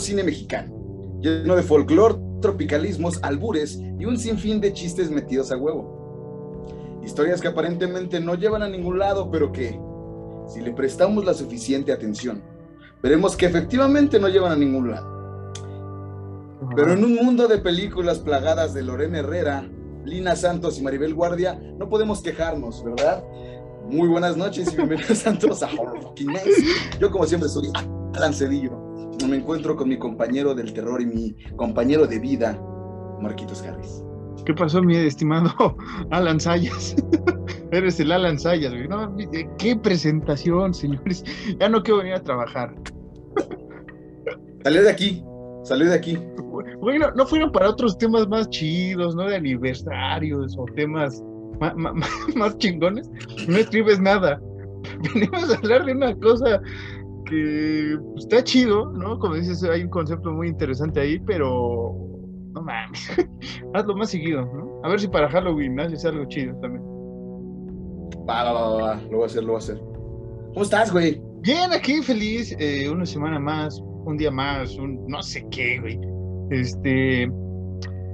cine mexicano, lleno de folclore, tropicalismos, albures y un sinfín de chistes metidos a huevo. Historias que aparentemente no llevan a ningún lado, pero que, si le prestamos la suficiente atención, veremos que efectivamente no llevan a ningún lado. Pero en un mundo de películas plagadas de Lorena Herrera, Lina Santos y Maribel Guardia, no podemos quejarnos, ¿verdad? Muy buenas noches y bienvenidos a todos a Horror Fucking Nights. Yo, como siempre, soy Alan Cedillo. Me encuentro con mi compañero del terror y mi compañero de vida, Marquitos Harris. ¿Qué pasó, mi estimado Alan Sayas? Eres el Alan Sayas, güey. No, qué presentación, señores. Ya no quiero venir a trabajar. Salí de aquí, salí de aquí. Bueno, no fueron para otros temas más chidos, ¿no? De aniversarios o temas más, chingones. No escribes nada. Venimos a hablar de una cosa que pues, está chido, ¿no? Como dices, hay un concepto muy interesante ahí, pero no mames. Hazlo más seguido, ¿no? A ver si para Halloween haces algo chido también. Va, va, va, va, lo voy a hacer, lo voy a hacer. ¿Cómo estás, güey? Bien, aquí feliz, eh, una semana más, un día más, un no sé qué, güey. Este.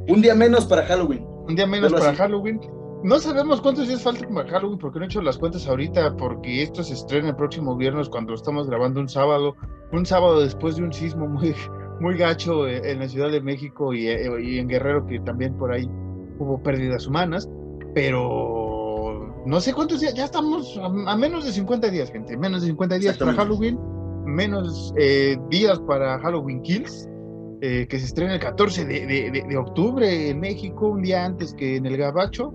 Un día menos para Halloween. Un día menos para Halloween. No sabemos cuántos días faltan para Halloween porque no he hecho las cuentas ahorita porque esto se estrena el próximo viernes cuando estamos grabando un sábado, un sábado después de un sismo muy, muy gacho en la Ciudad de México y, y en Guerrero que también por ahí hubo pérdidas humanas, pero no sé cuántos días, ya estamos a, menos de 50 días, gente, menos de 50 días para Halloween, menos eh, días para Halloween Kills eh, que se estrena el 14 de, octubre en México, un día antes que en el Gabacho.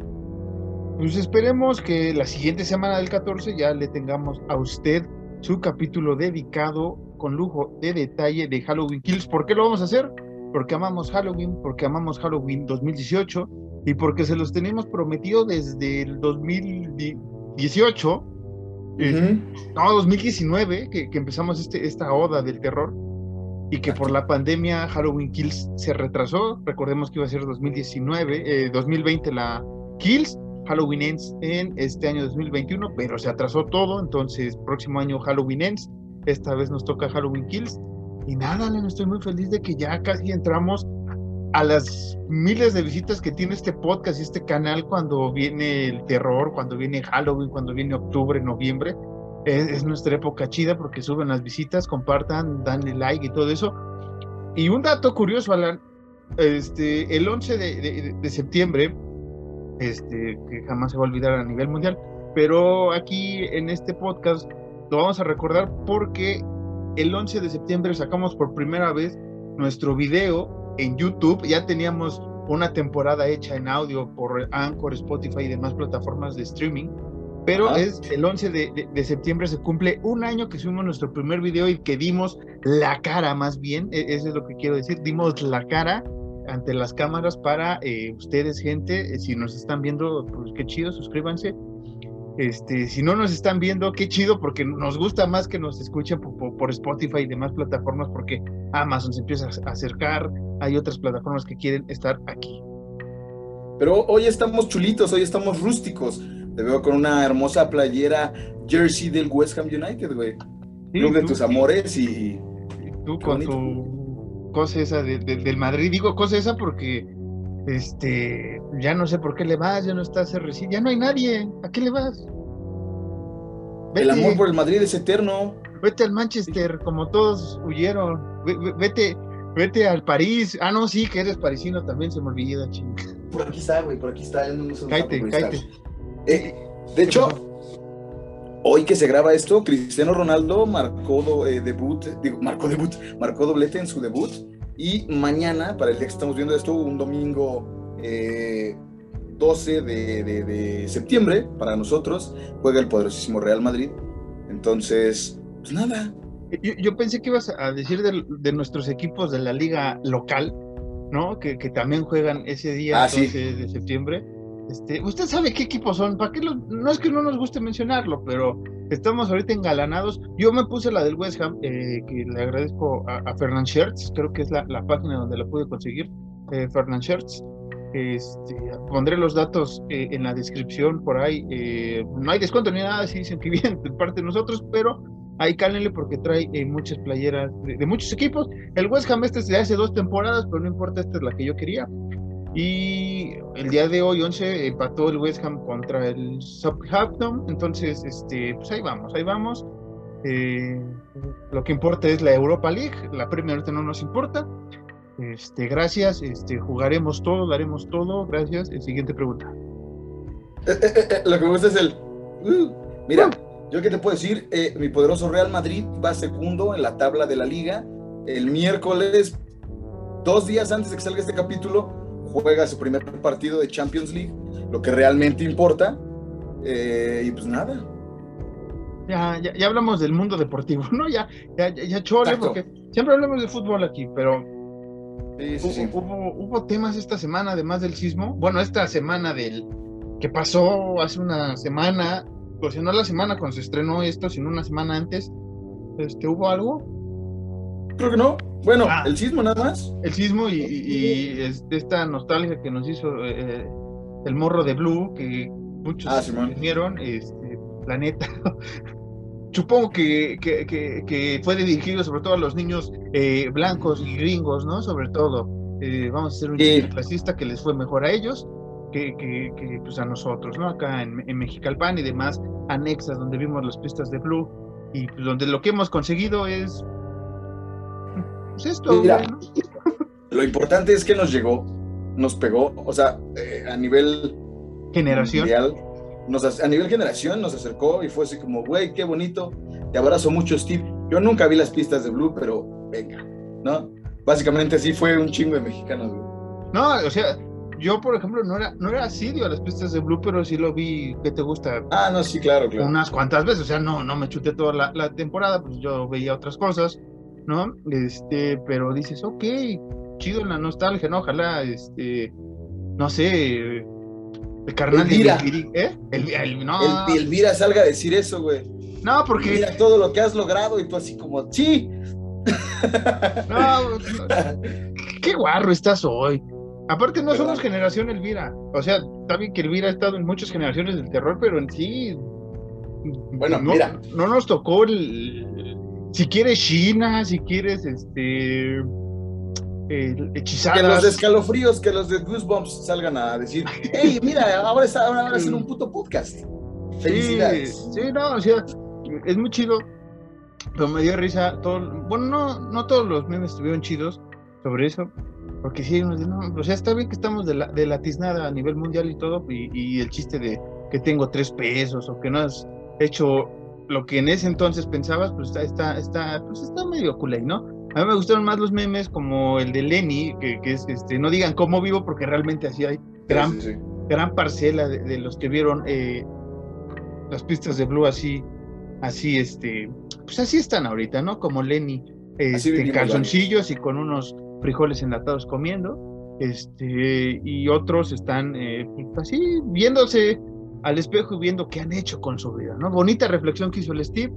Pues esperemos que la siguiente semana del 14 ya le tengamos a usted su capítulo dedicado con lujo de detalle de Halloween Kills. ¿Por qué lo vamos a hacer? Porque amamos Halloween, porque amamos Halloween 2018 y porque se los tenemos prometido desde el 2018, no, 2019, que, que empezamos este, esta oda del terror y que por la pandemia Halloween Kills se retrasó. Recordemos que iba a ser 2019, 2020 eh, la Kills, Halloween Ends en este año 2021, pero se atrasó todo, entonces próximo año Halloween Ends, esta vez nos toca Halloween Kills. Y nada, estoy muy feliz de que ya casi entramos a las miles de visitas que tiene este podcast y este canal cuando viene el terror, cuando viene Halloween, cuando viene octubre, noviembre es, nuestra época chida porque suben las visitas, compartan, danle like y todo eso. Y un dato curioso, Alan, este, el 11 de, septiembre, este, que jamás se va a olvidar a nivel mundial, pero aquí en este podcast lo vamos a recordar porque el 11 de septiembre sacamos por primera vez nuestro video en YouTube, ya teníamos una temporada hecha en audio por Anchor, Spotify y demás plataformas de streaming, pero es el 11 de, septiembre se cumple un año que subimos nuestro primer video y que dimos la cara más bien, e, eso es lo que quiero decir, dimos la cara ante las cámaras para eh, ustedes gente, eh, si nos están viendo, pues qué chido, suscríbanse. Este, si no nos están viendo, qué chido, porque nos gusta más que nos escuchen por, por Spotify y demás plataformas, porque Amazon se empieza a acercar, hay otras plataformas que quieren estar aquí. Pero hoy estamos chulitos, hoy estamos rústicos te veo con una hermosa playera jersey del West Ham United, güey. Club de tus amores y. Tú con tu cosa esa del Madrid. Digo cosa esa porque este ya no sé por qué le vas, ya no estás ya no hay nadie. ¿A qué le vas? El amor por el Madrid es eterno. Vete al Manchester, como todos huyeron. Vete, vete al París. Ah, no, sí, que eres parisino también, se me olvida, ching. Por aquí está, güey, por aquí está. cállate, cállate. Eh, de hecho, hoy que se graba esto, Cristiano Ronaldo marcó eh, debut, digo, marcó debut, marcó doblete en su debut. Y mañana, para el día que estamos viendo esto, un domingo 12 eh, de, septiembre, para nosotros, juega el poderosísimo Real Madrid. Entonces, pues nada. Yo, pensé que ibas a decir de, nuestros equipos de la liga local, ¿no? Que, también juegan ese día, 12 ah, de septiembre este, usted sabe qué equipos son, ¿para qué no es que no nos guste mencionarlo, pero estamos ahorita engalanados. Yo me puse la del West Ham, eh, que le agradezco a, a Fernand Shirts, creo que es la, página donde la pude conseguir, eh, Fernand Shirts. Este, pondré los datos eh, en la descripción por ahí. Eh, no hay descuento ni nada, si dicen que vienen de parte de nosotros, pero ahí cálenle porque trae eh, muchas playeras de, muchos equipos. El West Ham este es de hace dos temporadas, pero no importa, esta es la que yo quería. Y el día de hoy, 11, empató el West Ham contra el Southampton. Entonces, este, pues ahí vamos, ahí vamos. Eh, lo que importa es la Europa League. La Premier ahorita no nos importa. Este, gracias. Este, jugaremos todo, daremos todo. Gracias. siguiente pregunta. Eh, eh, lo que me gusta es el. Uh, mira, yo qué te puedo decir. mi poderoso Real Madrid va segundo en la tabla de la liga. El miércoles, dos días antes de que salga este capítulo, juega su primer partido de Champions League, lo que realmente importa. Eh, y pues nada. Ya, ya, hablamos del mundo deportivo, ¿no? Ya, ya, ya chole, porque siempre hablamos de fútbol aquí, pero hubo, hubo, temas esta semana, además del sismo. Bueno, esta semana del que pasó hace una semana, pues no la semana cuando se estrenó esto, sino una semana antes. Este, ¿Hubo algo? Creo que no. Bueno, ah. el sismo nada más. El sismo y, esta nostalgia que nos hizo eh, el morro de Blue, que muchos ah, vinieron, este, planeta. Supongo que, que, fue dirigido sobre todo a los niños eh, blancos y gringos, ¿no? Sobre todo. Eh, vamos a hacer un chiste clasista que les fue mejor a ellos que, pues a nosotros, ¿no? Acá en, en Mexicalpan y demás anexas donde vimos las pistas de Blue y pues, donde lo que hemos conseguido es pues esto. lo importante es que nos llegó, nos pegó, o sea, eh, a nivel generación. nos, a nivel generación nos acercó y fue así como, güey, qué bonito, te abrazo mucho, Steve. Yo nunca vi las pistas de Blue, pero venga, ¿no? Básicamente así fue un chingo de mexicanos, No, o sea, yo, por ejemplo, no era, no era asidio a las pistas de Blue, pero sí lo vi, ¿qué te gusta? Ah, no, sí, claro, claro. Unas cuantas veces, o sea, no, no me chuté toda la, la temporada, pues yo veía otras cosas. ¿No? Este, pero dices, ok, chido la nostalgia, ¿no? Ojalá, este, no sé, el carnal Elvira. de ¿eh? El, el, no. el, Elvira salga a decir eso, güey. No, porque. Mira todo lo que has logrado y tú así como, sí. No, qué guarro estás hoy. Aparte, no somos generación Elvira. O sea, está bien que Elvira ha estado en muchas generaciones del terror, pero en sí. Bueno, mira. No nos tocó el, si quieres China, si quieres este hechizadas. Que los de escalofríos, que los de Goosebumps salgan a decir, hey, mira, ahora está ahora haciendo un puto podcast. Felicidades. Sí, no, o sea, es muy chido. Pero me dio risa todo, bueno, no, no todos los memes estuvieron chidos sobre eso, porque sí, no, o sea, está bien que estamos de la, de la tiznada a nivel mundial y todo, y, y el chiste de que tengo tres pesos o que no has hecho lo que en ese entonces pensabas, pues está, está, está, pues está medio culé, ¿no? A mí me gustaron más los memes como el de Lenny, que, es, este, no digan cómo vivo, porque realmente así hay gran, gran parcela de, los que vieron eh, las pistas de Blue así, así, este, pues así están ahorita, ¿no? Como Lenny, este, en calzoncillos y con unos frijoles enlatados comiendo, este, y otros están, eh, pues así, viéndose al espejo y viendo qué han hecho con su vida, ¿no? Bonita reflexión que hizo el Steve.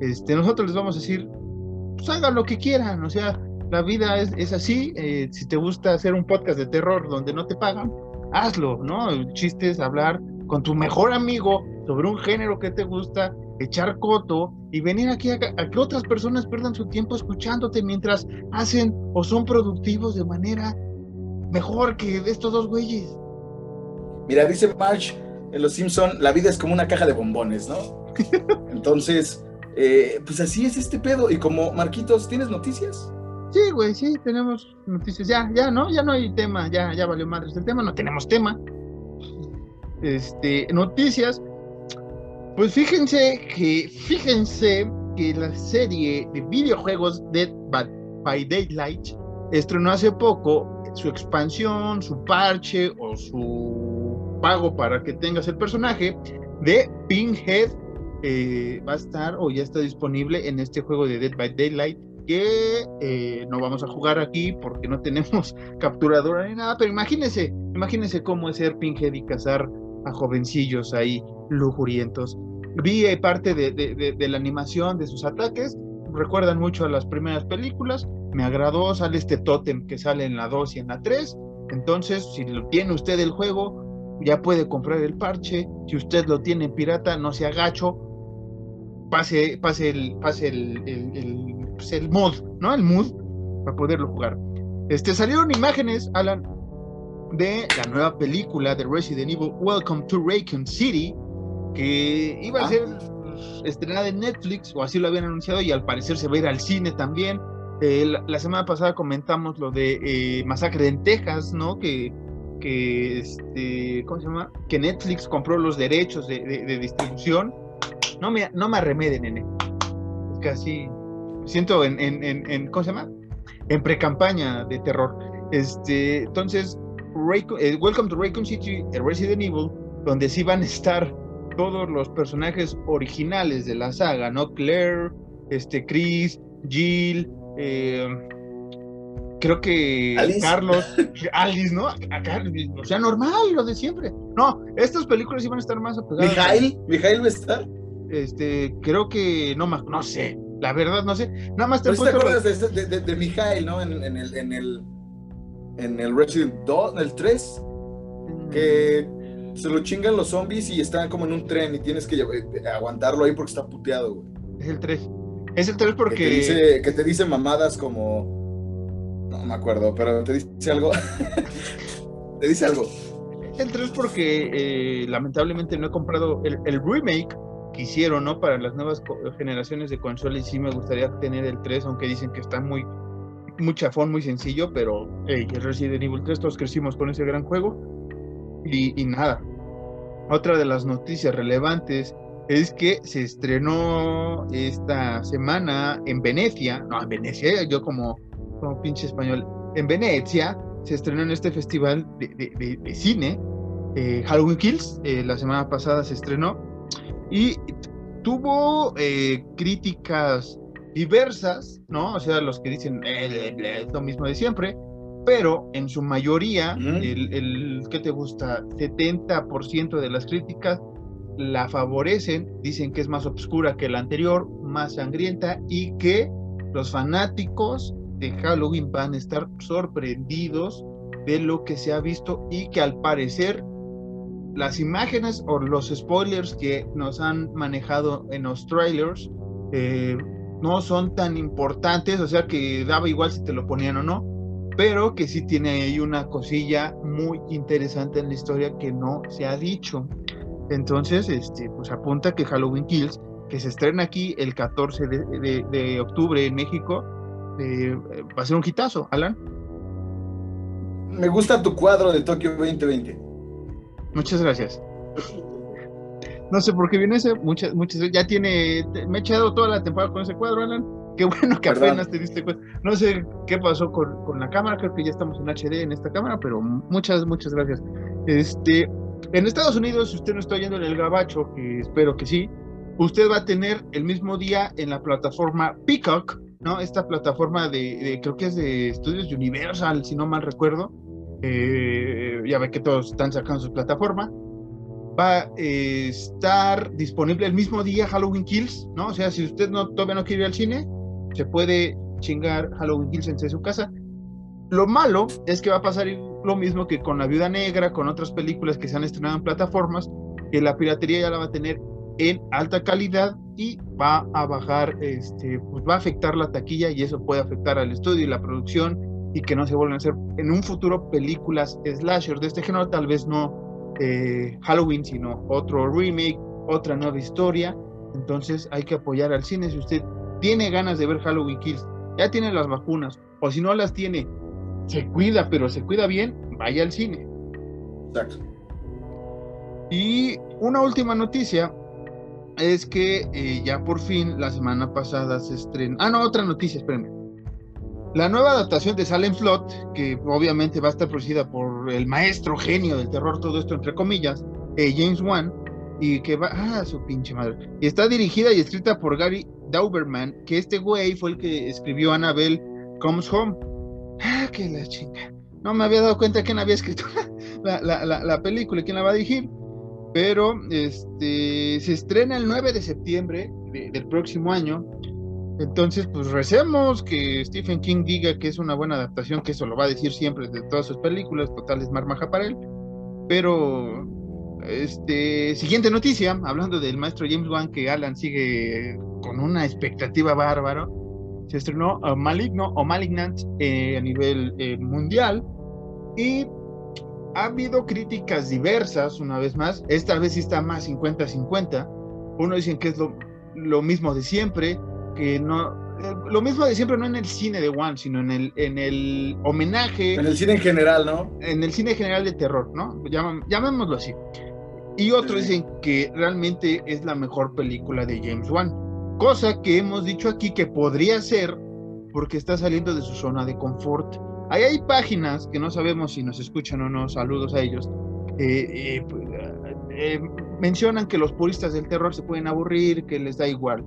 Este, nosotros les vamos a decir, pues hagan lo que quieran, o sea, la vida es, así. Eh, si te gusta hacer un podcast de terror donde no te pagan, hazlo, ¿no? El chiste es hablar con tu mejor amigo sobre un género que te gusta, echar coto y venir aquí a, que otras personas pierdan su tiempo escuchándote mientras hacen o son productivos de manera mejor que estos dos güeyes. Mira, dice March, en Los Simpson la vida es como una caja de bombones, ¿no? Entonces, eh, pues así es este pedo. Y como Marquitos, ¿tienes noticias? Sí, güey, sí, tenemos noticias. Ya, ya, ¿no? Ya no hay tema, ya, ya valió madres el tema, no tenemos tema. Este, noticias. Pues fíjense que, fíjense que la serie de videojuegos Dead by Daylight estrenó hace poco su expansión, su parche o su pago para que tengas el personaje de Pinhead. Eh, va a estar o ya está disponible en este juego de Dead by Daylight que eh, no vamos a jugar aquí porque no tenemos capturadora ni nada, pero imagínense, imagínense cómo es ser Pinhead y cazar a jovencillos ahí lujurientos. Vi eh, parte de, de, la animación de sus ataques, recuerdan mucho a las primeras películas, me agradó, sale este tótem que sale en la 2 y en la 3, entonces si lo tiene usted el juego, ya puede comprar el parche. Si usted lo tiene pirata, no se agacho. pase, pase el, pase el, el, pues, el, mod, ¿no? El mood para poderlo jugar. Este, salieron imágenes, Alan, de la nueva película de Resident Evil, Welcome to Raccoon City, que iba a ah. ser estrenada en Netflix, o así lo habían anunciado, y al parecer se va a ir al cine también. Eh, la, semana pasada comentamos lo de eh, Masacre en Texas, ¿no? Que, que este, ¿cómo se llama? Que Netflix compró los derechos de, distribución. No me, no me arremeden, nene. Es siento en, en, en, ¿cómo se llama? En pre-campaña de terror. Este, entonces, eh, Welcome to Raccoon City, Resident Evil, donde sí van a estar todos los personajes originales de la saga, ¿no? Claire, este, Chris, Jill, eh, creo que Carlos, Alice, ¿no? o sea, normal, lo de siempre. No, estas películas iban a estar más apegadas. ¿Mijail? ¿Mijail va a estar? Este, creo que no más, no sé, la verdad no sé. Nada más te, te acuerdas de, de, de, Mijail, ¿no? En, en, el, en el en el Resident 2, en el 3, que se lo chingan los zombies y están como en un tren y tienes que aguantarlo ahí porque está puteado, güey. Es el 3. Es el 3 porque. Que te, dice, que te dice mamadas como. No me acuerdo, pero te dice algo. te dice algo. El 3 porque eh, lamentablemente no he comprado el, remake que hicieron, ¿no? Para las nuevas generaciones de consolas y sí me gustaría tener el 3, aunque dicen que está muy, muy chafón, muy sencillo, pero hey, Resident Evil 3 todos crecimos con ese gran juego y, y nada. Otra de las noticias relevantes es que se estrenó esta semana en Venecia, no, en Venecia, yo como, como pinche español, en Venecia se estrenó en este festival de, de, cine, eh, Halloween Kills, eh, la semana pasada se estrenó, y tuvo eh, críticas diversas, ¿no? O sea, los que dicen eh, lo mismo de siempre, pero en su mayoría, el, el ¿qué te gusta? 70% de las críticas la favorecen, dicen que es más oscura que la anterior, más sangrienta y que los fanáticos de Halloween van a estar sorprendidos de lo que se ha visto y que al parecer las imágenes o los spoilers que nos han manejado en los trailers eh, no son tan importantes, o sea que daba igual si te lo ponían o no, pero que sí tiene ahí una cosilla muy interesante en la historia que no se ha dicho. Entonces, este, pues apunta que Halloween Kills, que se estrena aquí el 14 de, octubre en México, eh, va a ser un hitazo, Alan. Me gusta tu cuadro de Tokio 2020. Muchas gracias. No sé por qué viene ese, muchas, muchas, ya tiene, me he echado toda la temporada con ese cuadro, Alan. Qué bueno que apenas te diste cuenta. No sé qué pasó con, con, la cámara, creo que ya estamos en HD en esta cámara, pero muchas, muchas gracias. Este, en Estados Unidos, si usted no está yendo en el gabacho, que espero que sí, usted va a tener el mismo día en la plataforma Peacock, ¿no? Esta plataforma de, creo que es de Estudios Universal, si no mal recuerdo. Eh, ya ve que todos están sacando su plataforma va a eh, estar disponible el mismo día Halloween Kills, ¿no? O sea, si usted no, todavía no quiere ir al cine, se puede chingar Halloween Kills en su casa. Lo malo es que va a pasar lo mismo que con La Viuda Negra, con otras películas que se han estrenado en plataformas, que la piratería ya la va a tener en alta calidad y va a bajar, este, pues va a afectar la taquilla y eso puede afectar al estudio y la producción y que no se vuelvan a hacer en un futuro películas slasher de este género, tal vez no eh, Halloween, sino otro remake, otra nueva historia. Entonces hay que apoyar al cine. Si usted tiene ganas de ver Halloween Kills, ya tiene las vacunas, o si no las tiene, se cuida, pero se cuida bien, vaya al cine. Exacto. Y una última noticia es que eh, ya por fin la semana pasada se estrenó. Ah, no, otra noticia, espérenme. La nueva adaptación de Salem Slot, que obviamente va a estar producida por el maestro genio del terror, todo esto entre comillas, eh, James Wan, y que va, ah, su pinche madre, y está dirigida y escrita por Gary Dauberman, que este güey fue el que escribió Annabelle Comes Home. Ah, que la chinga. No me había dado cuenta quién había escrito la, la, la, película y quién la va a dirigir. Pero este se estrena el 9 de septiembre del próximo año entonces, pues recemos que Stephen King diga que es una buena adaptación, que eso lo va a decir siempre de todas sus películas, total es marmaja para él. Pero este, siguiente noticia, hablando del maestro James Wan, que Alan sigue con una expectativa bárbaro. Se estrenó uh, Maligno o Malignant eh, a nivel eh, mundial y ha habido críticas diversas, una vez más. Esta vez sí está más 50-50. Uno dicen que es lo, lo mismo de siempre, que no, lo mismo de siempre, no en el cine de One, sino en el, en el homenaje. En el cine en general, ¿no? En el cine general de terror, ¿no? llamémoslo así. Y otros dicen que realmente es la mejor película de James Wan. Cosa que hemos dicho aquí que podría ser porque está saliendo de su zona de confort. Ahí hay páginas que no sabemos si nos escuchan o no, saludos a ellos. Eh, eh, pues, eh, mencionan que los puristas del terror se pueden aburrir, que les da igual.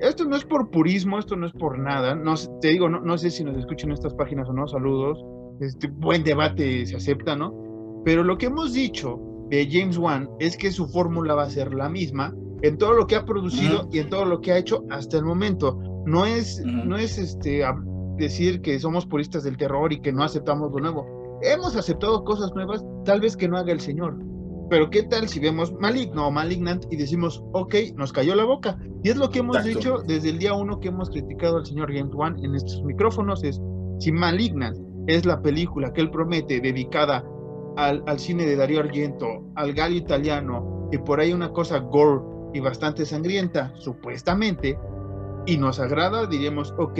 Esto no es por purismo, esto no es por nada. No, te digo, no, no sé si nos escuchan estas páginas o no, saludos. Este buen debate se acepta, ¿no? Pero lo que hemos dicho de James Wan es que su fórmula va a ser la misma en todo lo que ha producido y en todo lo que ha hecho hasta el momento. No es, no es este, decir que somos puristas del terror y que no aceptamos lo nuevo. Hemos aceptado cosas nuevas, tal vez que no haga el Señor. Pero ¿qué tal si vemos Maligno o Malignant y decimos, ok, nos cayó la boca? Y es lo que hemos dicho desde el día uno que hemos criticado al señor James Wan en estos micrófonos, es si Malignant es la película que él promete dedicada al, cine de Dario Argento, al gallo italiano, y por ahí una cosa gore y bastante sangrienta, supuestamente, y nos agrada, diríamos, ok,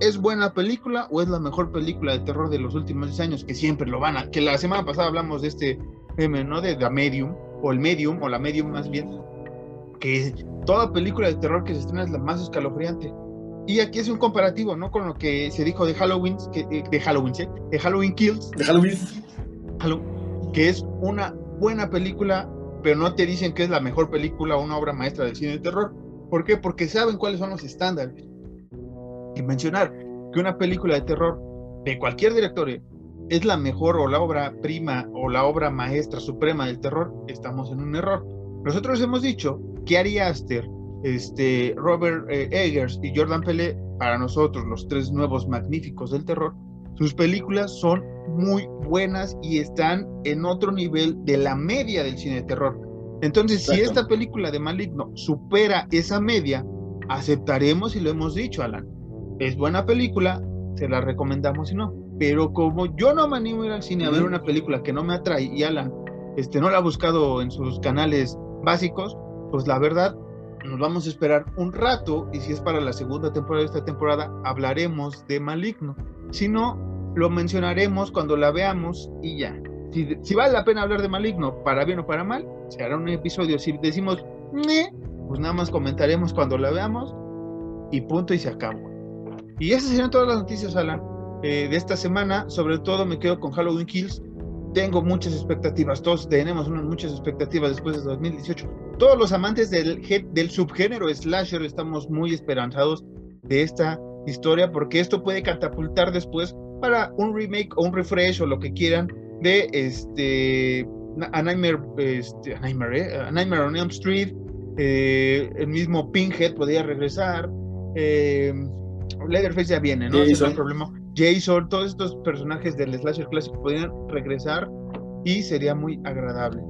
¿es buena película o es la mejor película de terror de los últimos 10 años? Que siempre lo van a... Que la semana pasada hablamos de este ¿no? De The Medium, o el Medium, o la Medium más bien, que toda película de terror que se estrena es la más escalofriante. Y aquí es un comparativo, ¿no? Con lo que se dijo de Halloween, que, eh, de Halloween, ¿sí? De Halloween Kills. De Halloween que es una buena película, pero no te dicen que es la mejor película o una obra maestra del cine de terror. ¿Por qué? Porque saben cuáles son los estándares. Mencionar que una película de terror de cualquier director es la mejor o la obra prima o la obra maestra suprema del terror, estamos en un error. Nosotros hemos dicho que Ari Aster, este, Robert eh, Eggers y Jordan Pele, para nosotros los tres nuevos magníficos del terror, sus películas son muy buenas y están en otro nivel de la media del cine de terror. Entonces, si esta película de Maligno supera esa media, aceptaremos y lo hemos dicho, Alan. Es buena película, se la recomendamos y no. Pero como yo no me animo a ir al cine a ver una película que no me atrae y Alan este, no la ha buscado en sus canales básicos, pues la verdad nos vamos a esperar un rato y si es para la segunda temporada de esta temporada hablaremos de Maligno. Si no, lo mencionaremos cuando la veamos y ya. Si, vale la pena hablar de Maligno, para bien o para mal, se hará un episodio. Si decimos, pues nada más comentaremos cuando la veamos y punto y se acabó. Y esas serían todas las noticias, Alan, eh, de esta semana. Sobre todo me quedo con Halloween Kills. Tengo muchas expectativas, todos tenemos unas muchas expectativas después de 2018. Todos los amantes del, subgénero slasher estamos muy esperanzados de esta historia porque esto puede catapultar después para un remake o un refresh o lo que quieran de este A Nightmare, este, Nightmare, eh, a Nightmare on Elm Street, eh, el mismo Pinhead podría regresar, eh, Leatherface ya viene, ¿no? Jason. problema. Jason, todos estos personajes del slasher clásico podrían regresar y sería muy agradable.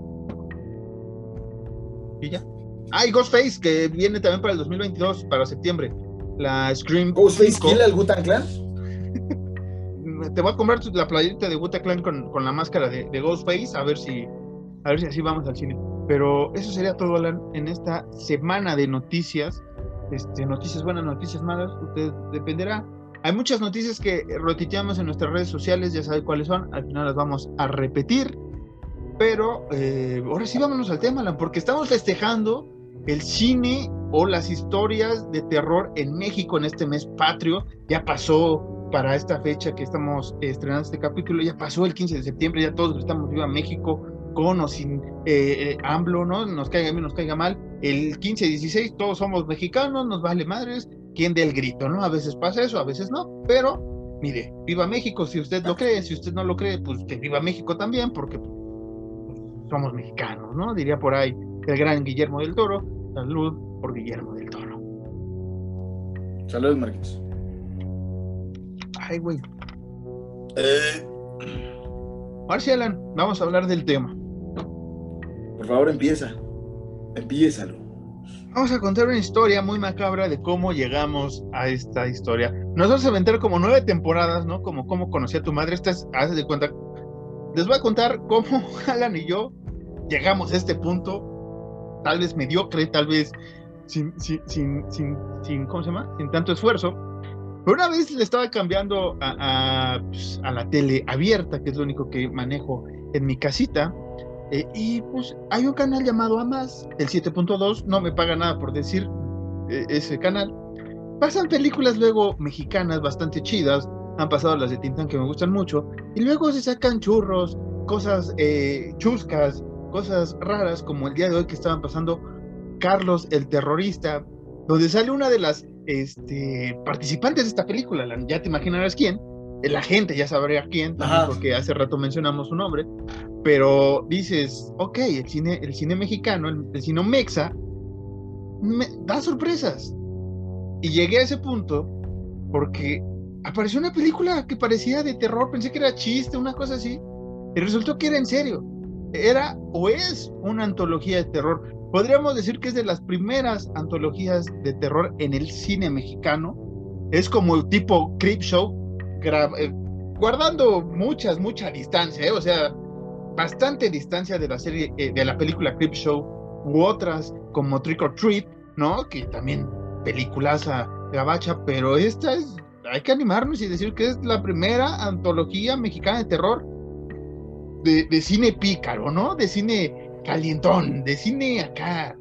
Y ya. Ah, y Ghostface, que viene también para el 2022, para septiembre. La Scream. ¿Ghostface kill al Gutan Clan? te voy a comprar la playita de Wuta Clan con, con, la máscara de, de, Ghostface, a ver si a ver si así vamos al cine. Pero eso sería todo, Alan, en esta semana de noticias. Este, noticias buenas, noticias malas, usted dependerá. Hay muchas noticias que rotiteamos en nuestras redes sociales, ya sabe cuáles son, al final las vamos a repetir. Pero eh, ahora sí vámonos al tema, Alan, porque estamos festejando el cine o las historias de terror en México en este mes patrio. Ya pasó para esta fecha que estamos estrenando este capítulo. Ya pasó el 15 de septiembre, ya todos estamos viva México, con o sin eh, eh, AMLO, ¿no? Nos caiga bien, nos caiga mal. El 15 y 16 todos somos mexicanos, nos vale madres, quien dé el grito, ¿no? A veces pasa eso, a veces no, pero mire, viva México, si usted lo cree, si usted no lo cree, pues que viva México también, porque pues, somos mexicanos, ¿no? Diría por ahí el gran Guillermo del Toro. Salud por Guillermo del Toro. Salud, Marquitos. Ay, güey. Eh. Alan, vamos a hablar del tema. Por favor, empieza. Empiézalo. Vamos a contar una historia muy macabra de cómo llegamos a esta historia. Nos vamos a aventar como nueve temporadas, ¿no? Como cómo conocí a tu madre. Esta es, haz de cuenta. Les voy a contar cómo Alan y yo llegamos a este punto, tal vez mediocre, tal vez sin, sin, sin, sin, ¿cómo se llama? Sin tanto esfuerzo. Pero una vez le estaba cambiando a, pues, a la tele abierta, que es lo único que manejo en mi casita, eh, y pues hay un canal llamado Amas, el 7.2, no me paga nada por decir eh, ese canal. Pasan películas luego mexicanas bastante chidas, han pasado las de Tintán que me gustan mucho, y luego se sacan churros, cosas eh, chuscas, cosas raras, como el día de hoy que estaban pasando Carlos el terrorista, donde sale una de las este, participantes de esta película, ya te imaginarás quién, la gente ya sabría quién, porque hace rato mencionamos su nombre, pero dices, ok, el cine, el cine mexicano, el, cine mexa, me da sorpresas. Y llegué a ese punto porque apareció una película que parecía de terror, pensé que era chiste, una cosa así, y resultó que era en serio. Era o es una antología de terror. Podríamos decir que es de las primeras antologías de terror en el cine mexicano. Es como el tipo Creep Show, eh, guardando muchas, mucha distancia, ¿eh? o sea, bastante distancia de la serie, eh, de la película Clip Show u otras como Trick or Treat, ¿no? Que también peliculaza gabacha, pero esta es, hay que animarnos y decir que es la primera antología mexicana de terror de, cine pícaro, ¿no? De cine calientón, de cine acá,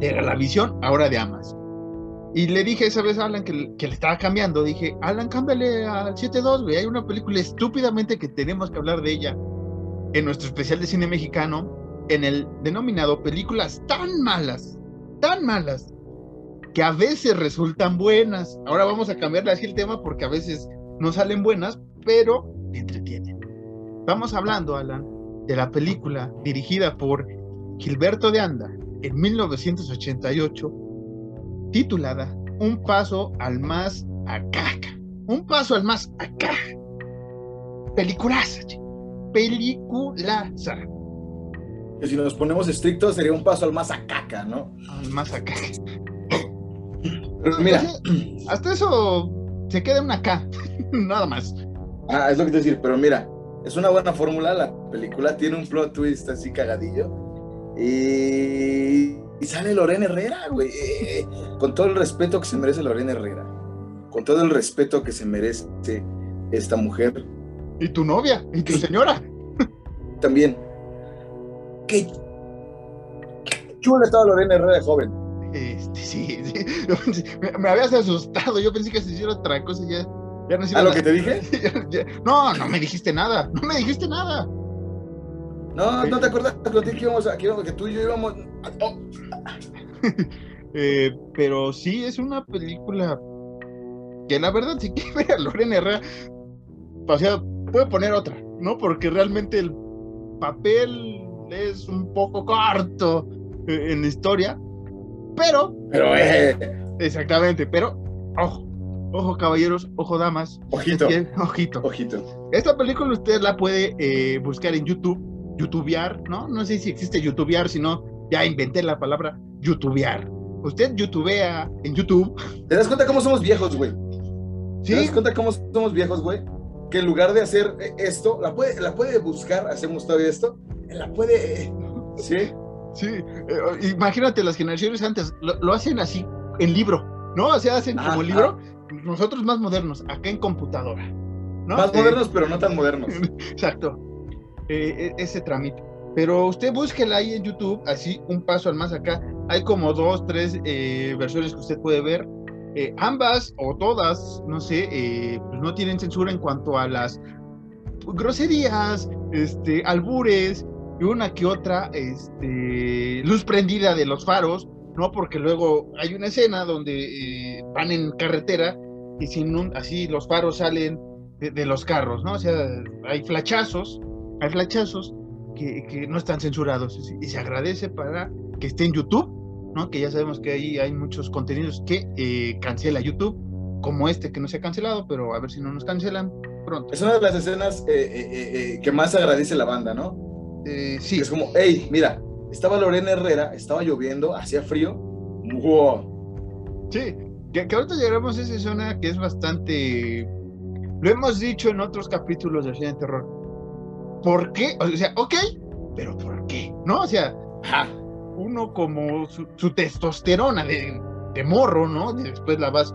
de la visión, ahora de Amas. Y le dije esa vez a Alan que, le estaba cambiando, dije, Alan, cámbiale al 7.2, güey, hay una película estúpidamente que tenemos que hablar de ella en nuestro especial de cine mexicano en el denominado películas tan malas, tan malas, que a veces resultan buenas. Ahora vamos a cambiarle así el tema porque a veces no salen buenas, pero entretienen. Estamos hablando, Alan, de la película dirigida por Gilberto de Anda en 1988, titulada Un paso al más acá. Un paso al más acá. Peliculaza, peliculaza. Que si nos ponemos estrictos sería un paso al más acaca, ¿no? Al más acaca. Pero mira. hasta eso se queda una K, nada más. Ah, es lo que te decir, pero mira, es una buena fórmula, la película tiene un plot twist así cagadillo. Y, y sale Lorena Herrera, güey. Con todo el respeto que se merece Lorena Herrera. Con todo el respeto que se merece esta mujer y tu novia, y tu señora. También. Qué chula estaba Lorena Herrera joven. Este, sí, sí. Me, habías asustado. Yo pensé que se hiciera otra cosa y ya. ya no ¿A lo que te dije? no, no me dijiste nada. No me dijiste nada. No, no te acuerdas que íbamos a, que tú y yo íbamos. eh, pero sí, es una película que la verdad, si que ver a Lorena Herrera, o sea, puede poner otra, ¿no? Porque realmente el papel es un poco corto eh, en la historia, pero... Pero, eh. Exactamente, pero, ojo, ojo caballeros, ojo damas. Ojito. ojito. Ojito. Esta película usted la puede eh, buscar en YouTube, youtubear, ¿no? No sé si existe youtubear, si no, ya inventé la palabra youtubear. Usted youtubea en YouTube. ¿Te das cuenta cómo somos viejos, güey? ¿Sí? ¿Te das cuenta cómo somos viejos, güey? que en lugar de hacer eh, esto, la puede, la puede buscar, hacemos todavía esto, la puede, eh, ¿sí? Sí, eh, imagínate las generaciones antes, lo, hacen así, en libro, ¿no? O sea, hacen como libro, nosotros más modernos, acá en computadora. Más modernos, pero no tan modernos. Exacto, e, ese trámite. Pero usted búsquela ahí en YouTube, así un paso al más acá. Hay como dos, tres versiones que usted puede ver eh, ambas o todas, no sé, eh, pues no tienen censura en cuanto a las groserías, este, albures y una que otra este, luz prendida de los faros, ¿no? Porque luego hay una escena donde eh, van en carretera y sin un, así los faros salen de, los carros, ¿no? O sea, hay flachazos, hay flachazos que, que no están censurados y se agradece para que esté en YouTube que ya sabemos que ahí hay muchos contenidos que eh, cancela YouTube, como este que no se ha cancelado, pero a ver si no nos cancelan pronto. Es una de las escenas eh, eh, que más agradece la banda, ¿no? sí. Es como, hey, mira, estaba Lorena Herrera, estaba lloviendo, hacía frío. ¡Wow! Sí, que, que ahorita llegamos a esa zona que es bastante. Lo hemos dicho en otros capítulos de Cine de Terror. ¿Por qué? O sea, ok, pero ¿por qué? ¿No? O sea, uno como su, testosterona de, morro, ¿no? Después la vas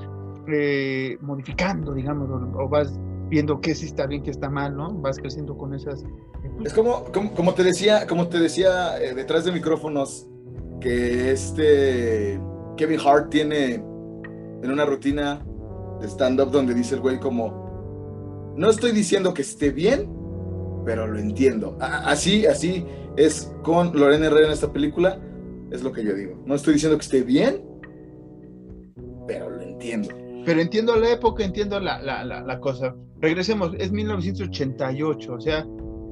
eh, modificando, digamos, o, o, vas viendo qué sí está bien, qué está mal, ¿no? Vas creciendo con esas. Es como, como, como te decía, como te decía eh, detrás de micrófonos, que este Kevin Hart tiene en una rutina de stand-up donde dice el güey como, no estoy diciendo que esté bien, pero lo entiendo. Así, así es con Lorena Herrera en esta película, es lo que yo digo. No estoy diciendo que esté bien, pero lo entiendo. Pero entiendo la época, entiendo la, la, la, la cosa. Regresemos, es 1988, o sea,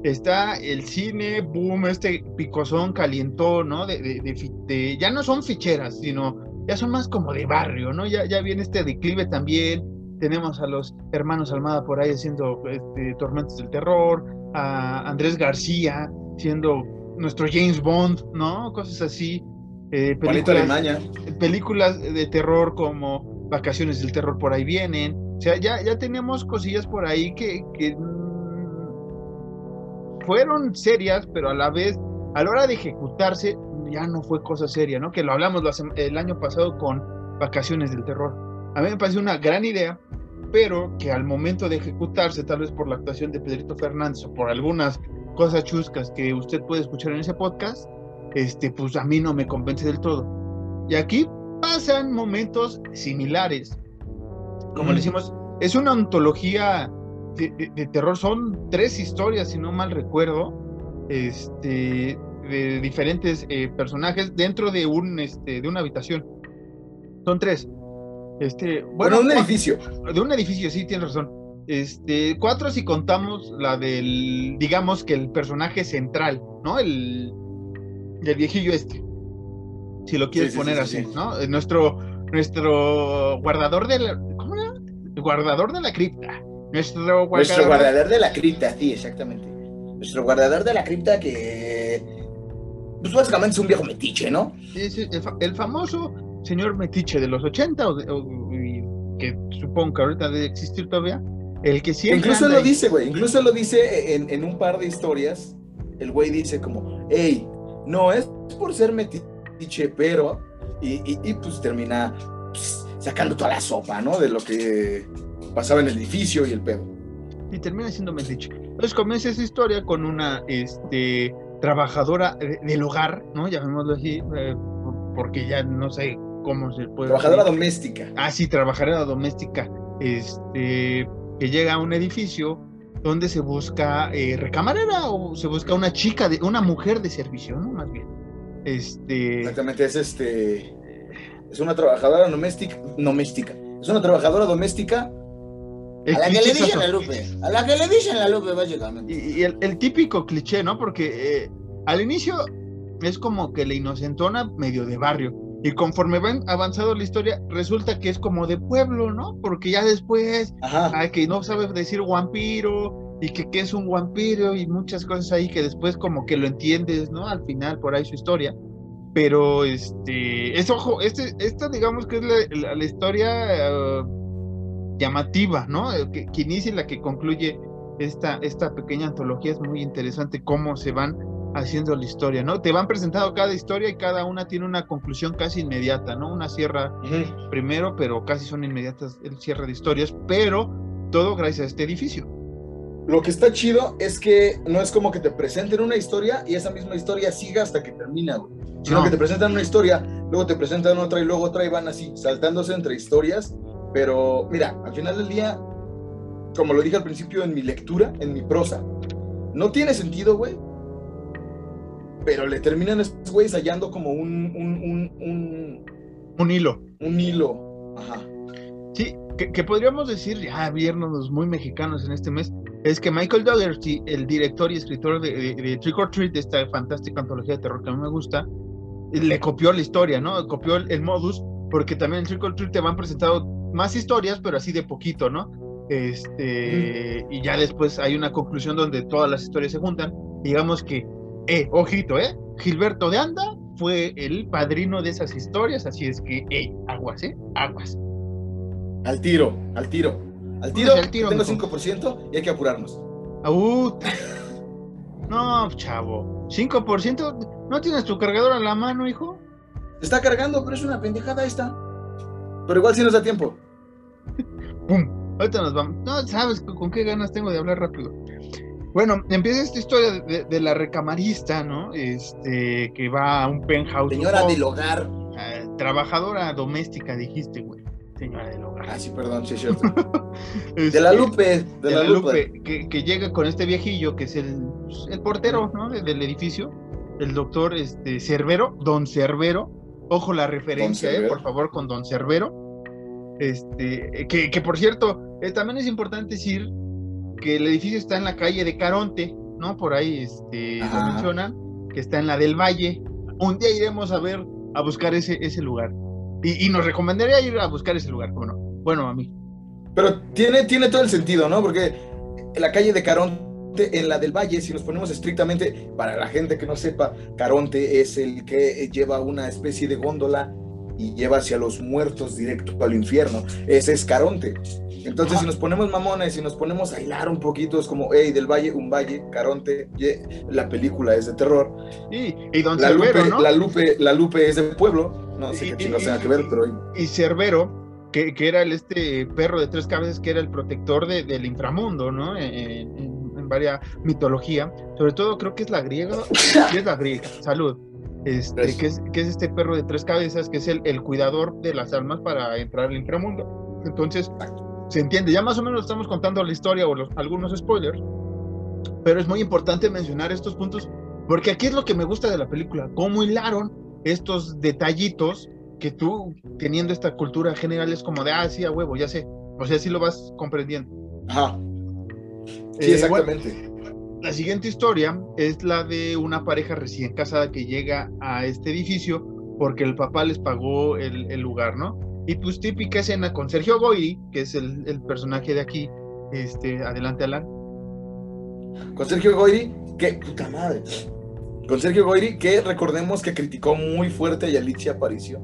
está el cine, boom, este picozón calientó, ¿no? De, de, de, de, ya no son ficheras, sino ya son más como de barrio, ¿no? Ya, ya viene este declive también. Tenemos a los hermanos Almada por ahí haciendo este, Tormentos del Terror, a Andrés García siendo nuestro James Bond, ¿no? Cosas así. Eh, películas, películas de terror como Vacaciones del Terror por ahí vienen. O sea, ya, ya tenemos cosillas por ahí que, que fueron serias, pero a la vez, a la hora de ejecutarse, ya no fue cosa seria, ¿no? Que lo hablamos el año pasado con Vacaciones del Terror. A mí me pareció una gran idea, pero que al momento de ejecutarse, tal vez por la actuación de Pedrito Fernández o por algunas cosas chuscas que usted puede escuchar en ese podcast, este, pues a mí no me convence del todo. Y aquí pasan momentos similares. Como mm. le decimos, es una de, de, de, terror, son tres historias, si no mal recuerdo, este, de diferentes eh, personajes dentro de un, este, de una habitación. Son tres. Este, bueno, de un edificio. De un edificio, sí, tienes razón. Este, cuatro si contamos la del, digamos que el personaje central, ¿no? El, el viejillo este. Si lo quieres sí, poner sí, así, sí, ¿no? Nuestro, nuestro guardador de la, ¿cómo era? El guardador de la cripta. Nuestro guardador, nuestro guardador de la cripta, sí, exactamente. Nuestro guardador de la cripta que, pues básicamente es un viejo metiche, ¿no? Es el, el famoso señor metiche de los 80 o, o que supongo que ahorita debe existir todavía, el que siempre... Incluso lo ahí. dice, güey, incluso lo dice en, en, un par de historias, el güey dice como, hey, no es por ser metiche, pero... Y, y, y pues termina pues, sacando toda la sopa, ¿no? De lo que pasaba en el edificio y el pedo. Y termina siendo metiche. Entonces comienza esa historia con una, este, trabajadora del hogar, ¿no? Llamémoslo así, eh, porque ya no sé cómo se puede. Trabajadora decir. doméstica. Ah, sí, trabajadora doméstica. Este, que llega a un edificio donde se busca eh, recamarera o se busca una chica, de, una mujer de servicio, ¿no? Más bien. Este. Exactamente, es este. Es una trabajadora doméstica. doméstica. Es una trabajadora doméstica a la que le dicen la Lupe, a la que le dicen la Lupe, básicamente. Y, y el, el, típico cliché, ¿no? Porque eh, al inicio es como que la inocentona medio de barrio. Y conforme va avanzado la historia, resulta que es como de pueblo, ¿no? Porque ya después, hay que no sabe decir vampiro y que qué es un vampiro y muchas cosas ahí que después como que lo entiendes, ¿no? Al final, por ahí su historia. Pero, este, es ojo, este, esta digamos que es la, la, la historia uh, llamativa, ¿no? Que, que, inicia y la que concluye esta, esta pequeña antología. Es muy interesante cómo se van haciendo la historia, ¿no? Te van presentando cada historia y cada una tiene una conclusión casi inmediata, ¿no? Una cierra uh -huh. primero, pero casi son inmediatas el cierre de historias, pero todo gracias a este edificio. Lo que está chido es que no es como que te presenten una historia y esa misma historia siga hasta que termina, güey. Sino no. que te presentan una historia, luego te presentan otra y luego otra y van así, saltándose entre historias. Pero mira, al final del día, como lo dije al principio en mi lectura, en mi prosa, no tiene sentido, güey, pero le terminan estos güeyes hallando como un, un, un, un, un hilo. Un hilo. Ajá. Sí, que, que, podríamos decir, ya viernes muy mexicanos en este mes, es que Michael Dougherty, el director y escritor de, de, de, Trick or Treat, de esta fantástica antología de terror que a mí me gusta, le copió la historia, ¿no? Copió el, el modus, porque también en Trick or Treat te van presentado más historias, pero así de poquito, ¿no? Este, mm. y ya después hay una conclusión donde todas las historias se juntan. Digamos que eh, ojito, ¿eh? Gilberto de Anda fue el padrino de esas historias, así es que, hey, aguas, ¿eh? Aguas. Al tiro, al tiro. Al tiro, al tiro, tengo mijo. 5% y hay que apurarnos. Uh, no, chavo. 5%. ¿No tienes tu cargador a la mano, hijo? Está cargando, pero es una pendejada esta. Pero igual sí nos da tiempo. ¡Pum! Ahorita nos vamos. No, sabes con qué ganas tengo de hablar rápido. Bueno, empieza esta historia de, de la recamarista, ¿no? Este, que va a un penthouse. Señora del hogar. Ah, trabajadora doméstica, dijiste, güey. Señora del hogar. Ah, sí, perdón, sí cierto. Este, De la Lupe, de, de la, la Lupe. Lupe, que, que llega con este viejillo, que es el, el portero, ¿no? De- del edificio. El doctor este, Cerbero, don Cerbero. Ojo la referencia, eh, por favor, con don Cerbero. Este, que, que por cierto, eh, también es importante decir que el edificio está en la calle de Caronte, ¿no? Por ahí este, lo mencionan, que está en la del Valle. Un día iremos a ver, a buscar ese, ese lugar. Y, y nos recomendaría ir a buscar ese lugar, ¿cómo no? Bueno, a mí. Pero tiene, tiene todo el sentido, ¿no? Porque la calle de Caronte, en la del Valle, si nos ponemos estrictamente, para la gente que no sepa, Caronte es el que lleva una especie de góndola y lleva hacia los muertos directo al infierno. Ese es Caronte. Entonces, si nos ponemos mamones, si nos ponemos a hilar un poquito, es como, hey, del Valle, un Valle, Caronte, ye- la película es de terror. Y, y don La Cerbero, Lupe, ¿no? la, Lupe, la Lupe es de pueblo. No sé Y- qué y- chingados y- tenga que ver, pero y Cerbero, que, que era el este perro de tres cabezas, que era el protector de- del inframundo, ¿no? En, en- en varias mitología, sobre todo creo que es la griega, sí es la griega, salud, este, que, es, que es este perro de tres cabezas, que es el, el cuidador de las almas para entrar al inframundo. Entonces, se entiende, ya más o menos estamos contando la historia o los, algunos spoilers, pero es muy importante mencionar estos puntos, porque aquí es lo que me gusta de la película, cómo hilaron estos detallitos que tú, teniendo esta cultura general, es como de, ah, sí, a huevo, ya sé. O sea, sí lo vas comprendiendo. Ajá. Sí, Eh, exactamente. La siguiente historia es la de una pareja recién casada que llega a este edificio porque el papá les pagó el, lugar, ¿no? Y pues típica escena con Sergio Goyri, que es el, el personaje de aquí. Este, adelante, Alan. Con Sergio Goyri, que puta madre. Con Sergio Goyri, que recordemos que criticó muy fuerte a Yalitza Aparicio,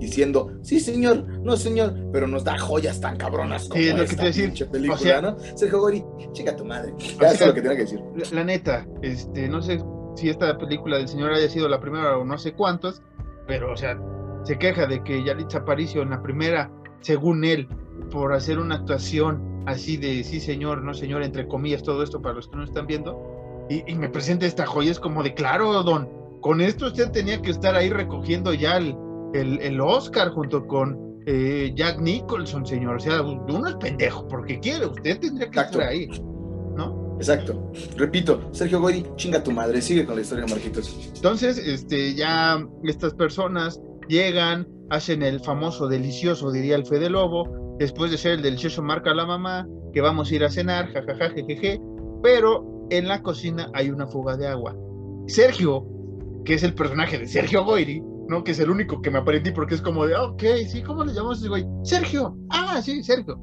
diciendo, sí señor, no señor, pero nos da joyas tan cabronas como Sí, es lo que esta te iba a decir. película, O sea- ¿no? Sergio chica tu madre. Ya eso es lo que tenía que decir. La, la neta, este, no sé si esta película del señor haya sido la primera o no sé cuántos, pero, o sea, se queja de que Yalitza Aparicio en la primera, según él, por hacer una actuación así de sí señor, no señor, entre comillas, todo esto para los que no están viendo, y, y me presenta esta joya, es como de, claro, don, con esto usted tenía que estar ahí recogiendo ya el, el, el Oscar junto con eh, Jack Nicholson, señor, o sea, uno es pendejo, porque quiere, usted tendría que Exacto. estar ahí, ¿no? Exacto. Repito, Sergio Goyri, chinga tu madre. Sigue con la historia, Marquitos. Entonces, este, ya estas personas llegan, hacen el famoso delicioso, diría el Fede Lobo, después de ser el delicioso marca a la mamá, que vamos a ir a cenar, jajaja, jejeje, pero en la cocina hay una fuga de agua. Sergio, que es el personaje de Sergio Goyri, ¿no? Que es el único que me aprendí porque es como de, ah, ok, sí, ¿cómo le llamamos a ese güey? Sergio, ah, sí, Sergio.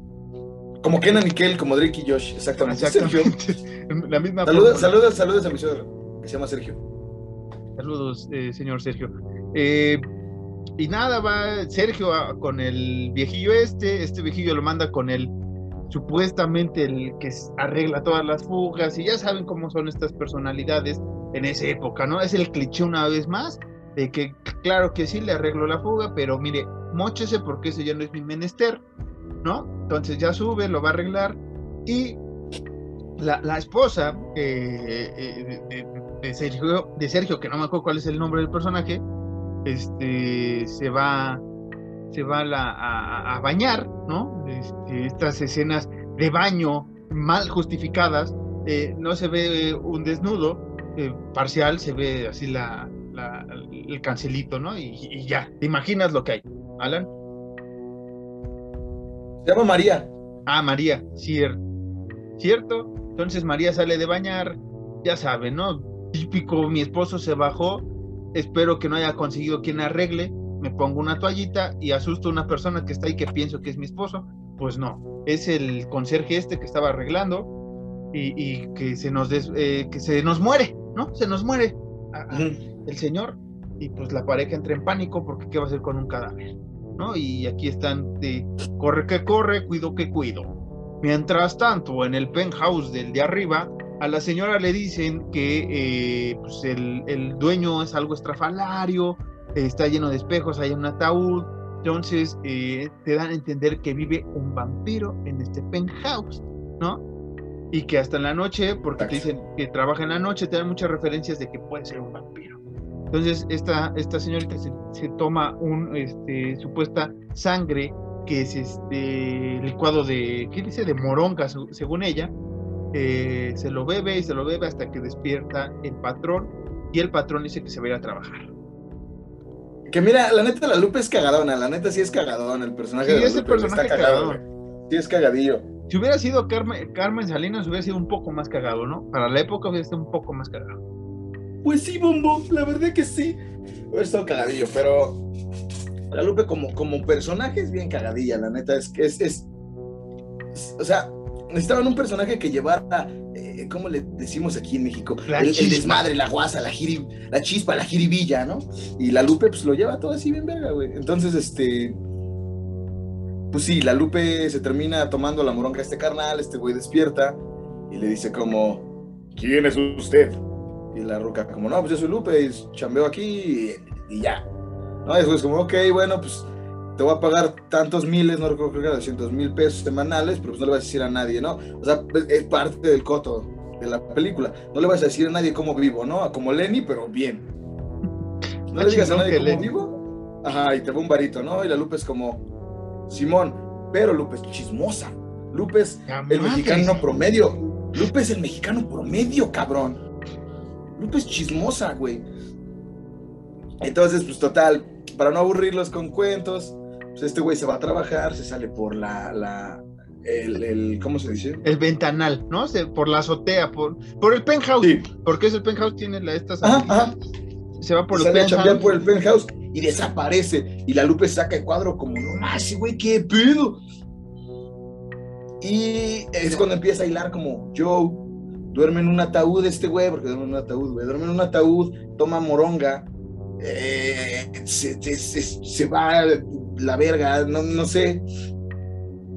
Como Kenan y Kel, como Drake y Josh, exactamente. Sergio. La misma Saludos, fórmula. saludos, saludos a mi suegro, que se llama Sergio. Saludos, eh, señor Sergio. Eh, y nada, va Sergio con el viejillo este, este viejillo lo manda con el supuestamente el que arregla todas las fugas y ya saben cómo son estas personalidades en esa época, ¿no? Es el cliché una vez más de que claro que sí le arreglo la fuga, pero mire, mochese porque ese ya no es mi menester, ¿no? Entonces ya sube, lo va a arreglar y la, la esposa eh, eh, de, de- Sergio, de Sergio, que no me acuerdo cuál es el nombre del personaje, este, se va, se va a, a- bañar, ¿no? Este, estas escenas de baño mal justificadas, eh, no se ve un desnudo eh, parcial, se ve así la, la- el cancelito, ¿no? Y, y ya, te imaginas lo que hay. Alan. Se llama María. Ah, María, cierto. ¿Cierto? Entonces María sale de bañar, ya saben, ¿no? Típico, mi esposo se bajó, espero que no haya conseguido quien arregle, me pongo una toallita y asusto a una persona que está ahí que pienso que es mi esposo. Pues no, es el conserje este que estaba arreglando y, y que se nos des- eh, que se nos muere, ¿no? Se nos muere a- a- el señor y pues la pareja entra en pánico porque qué va a hacer con un cadáver, ¿no? Y aquí están de corre que corre, cuido que cuido. Mientras tanto, en el penthouse del de arriba, a la señora le dicen que eh, pues el, el dueño es algo estrafalario, eh, está lleno de espejos, hay un ataúd, entonces eh, te dan a entender que vive un vampiro en este penthouse, ¿no? Y que hasta en la noche, porque te dicen que trabaja en la noche, te dan muchas referencias de que puede ser un vampiro. Entonces, esta, esta señorita se, se toma un este, supuesta sangre que es este licuado de, ¿qué dice? De moronga, su- según ella. Eh, se lo bebe y se lo bebe hasta que despierta el patrón y el patrón dice que se va a ir a trabajar. Que mira, la neta, la Lupe es cagadona, la neta sí es cagadona, el personaje Sí, de la es Lupe, personaje está cagadón. Sí, es cagadillo. Si hubiera sido Carmen, Carmen Salinas, hubiera sido un poco más cagado, ¿no? Para la época hubiera sido un poco más cagado. Pues sí, Bombo, la verdad que sí. Hubiera estado cagadillo, pero la Lupe como, como personaje es bien cagadilla, la neta, es que es, es, es- o sea, necesitaban un personaje que llevara, eh, ¿cómo le decimos aquí en México? La el, desmadre, la guasa, la, jiri- la chispa, la jiribilla, ¿no? Y la Lupe pues lo lleva todo así bien verga, güey. Entonces, este... Pues sí, la Lupe se termina tomando la moronga a este carnal, este güey despierta y le dice como, ¿quién es usted? Y la ruca como, no, pues yo soy Lupe y chambeo aquí y, y ya. No, y después como, ok, bueno, pues te voy a pagar tantos miles, no recuerdo, creo que era 200 mil pesos semanales, pero pues no le vas a decir a nadie, ¿no? O sea, es, es parte del coto de la película. No le vas a decir a nadie cómo vivo, ¿no? Como Lenny, pero bien. No Ah, le digas a nadie cómo Lenny. vivo. Ajá, y te va un varito, ¿no? Y la Lupe es como, Simón, pero Lupe es chismosa. Lupe es el mexicano promedio. Lupe es el mexicano promedio, cabrón. Lupe es chismosa, güey. Entonces, pues total, para no aburrirlos con cuentos, pues este güey se va a trabajar, se sale por la, la, el, el- ¿cómo se dice? El ventanal, ¿no? Se- por la azotea, por, por el penthouse. Sí, Porque es el penthouse, tiene la, estas. ajá, ajá. Se va por el sale a chambear penthouse. por el penthouse y desaparece. Y la Lupe saca el cuadro como, no más, güey, qué pedo. Y es cuando empieza a hilar como, Joe, duerme en un ataúd este güey, porque duerme en un ataúd, güey, duerme en un ataúd, toma moronga, eh, se, se- se- se va la verga, no, no sé.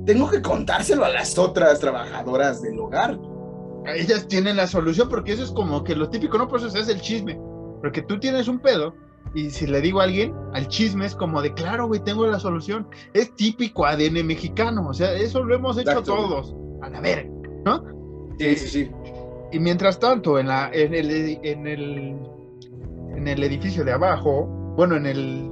Tengo que contárselo a las otras trabajadoras del hogar. Ellas tienen la solución, porque eso es como que lo típico, ¿no? Por eso se hace el chisme. Porque tú tienes un pedo, y si le digo a alguien, al chisme es como de, claro, güey, tengo la solución. Es típico ADN mexicano, o sea, eso lo hemos hecho Exacto, todos, a la verga, ¿no? Sí, sí, sí. Y mientras tanto, en, la, en, el, en, el, en el edificio de abajo, bueno, en el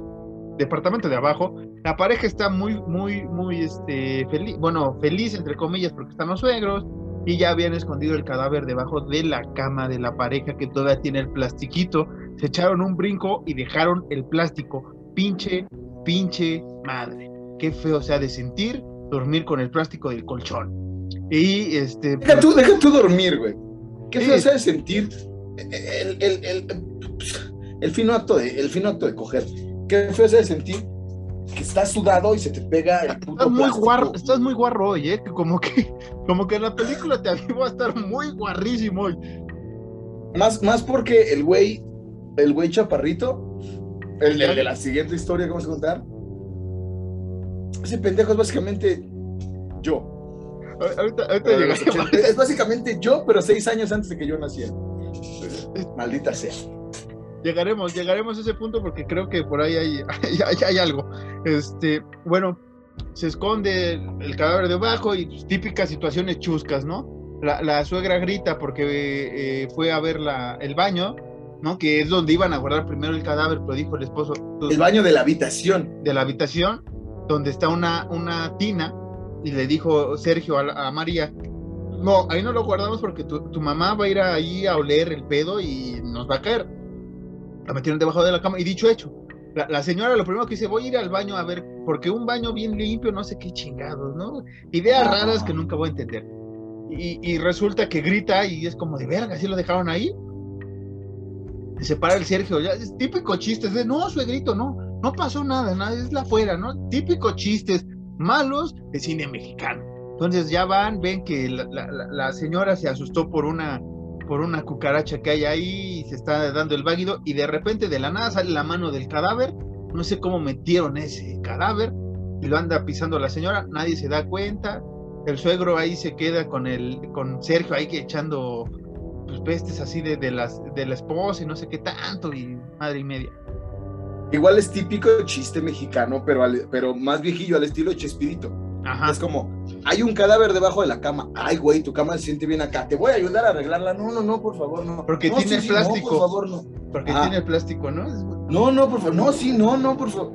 departamento de abajo, la pareja está muy, muy, muy este, feliz, bueno, feliz entre comillas porque están los suegros y ya habían escondido el cadáver debajo de la cama de la pareja que todavía tiene el plastiquito. Se echaron un brinco y dejaron el plástico. Pinche, pinche madre. Qué feo se ha de sentir dormir con el plástico del colchón. Y este. Deja tú, deja tú dormir, güey. ¿Qué feo se ha de sentir el, el, el, el fino acto de, el fino acto de coger? ¿Qué feo se ha de sentir que estás sudado y se te pega el puto Estás muy, plástico? guarro, estás muy guarro hoy, ¿eh? Como que, como que en la película te avivo a estar muy guarrísimo hoy. Más, más porque el güey, el güey chaparrito, el, el de la siguiente historia que vamos a contar, ese pendejo es básicamente yo. Ahorita, ahorita. 80. Es básicamente yo, pero seis años antes de que yo naciera. Maldita sea. Llegaremos, llegaremos a ese punto porque creo que por ahí hay, hay, hay- hay algo. Este, bueno, se esconde el, el cadáver debajo y típicas situaciones chuscas, ¿no? La, la suegra grita porque eh, fue a ver la, el baño, ¿no? Que es donde iban a guardar primero el cadáver, pero dijo el esposo "Tú- El baño de la habitación. de la habitación, donde está una, una tina, y le dijo Sergio a, a María, no, ahí no lo guardamos porque tu, tu mamá va a ir ahí a oler el pedo y nos va a caer. La metieron debajo de la cama y dicho hecho. La, la señora lo primero que dice, voy a ir al baño a ver, porque un baño bien limpio, no sé qué chingados, ¿no? Ideas raras que nunca voy a entender. Y, y resulta que grita y es como de verga, ¿sí lo dejaron ahí? Y se el Sergio, ya es típico chiste, es de no, suegrito, no, no pasó nada, nada, es la afuera, ¿no? Típico chistes malos de cine mexicano. Entonces ya van, ven que la señora se asustó por una por una cucaracha que hay ahí y se está dando el váguido y de repente de la nada sale la mano del cadáver, no sé cómo metieron ese cadáver y lo anda pisando la señora, nadie se da cuenta, el suegro ahí se queda con el con Sergio ahí que echando pues pestes así de, de las de la esposa y no sé qué tanto y madre y media. Igual es típico chiste mexicano, pero, al- pero más viejillo al estilo de Chespirito. Ajá. Es como, hay un cadáver debajo de la cama. Ay, güey, tu cama se siente bien acá. Te voy a ayudar a arreglarla. No, no, no, por favor, no. Porque No, tiene sí, sí, plástico. No, por favor, no. Porque Ajá. tiene el plástico, ¿no? No, no, por favor. No, sí, no, no, por favor.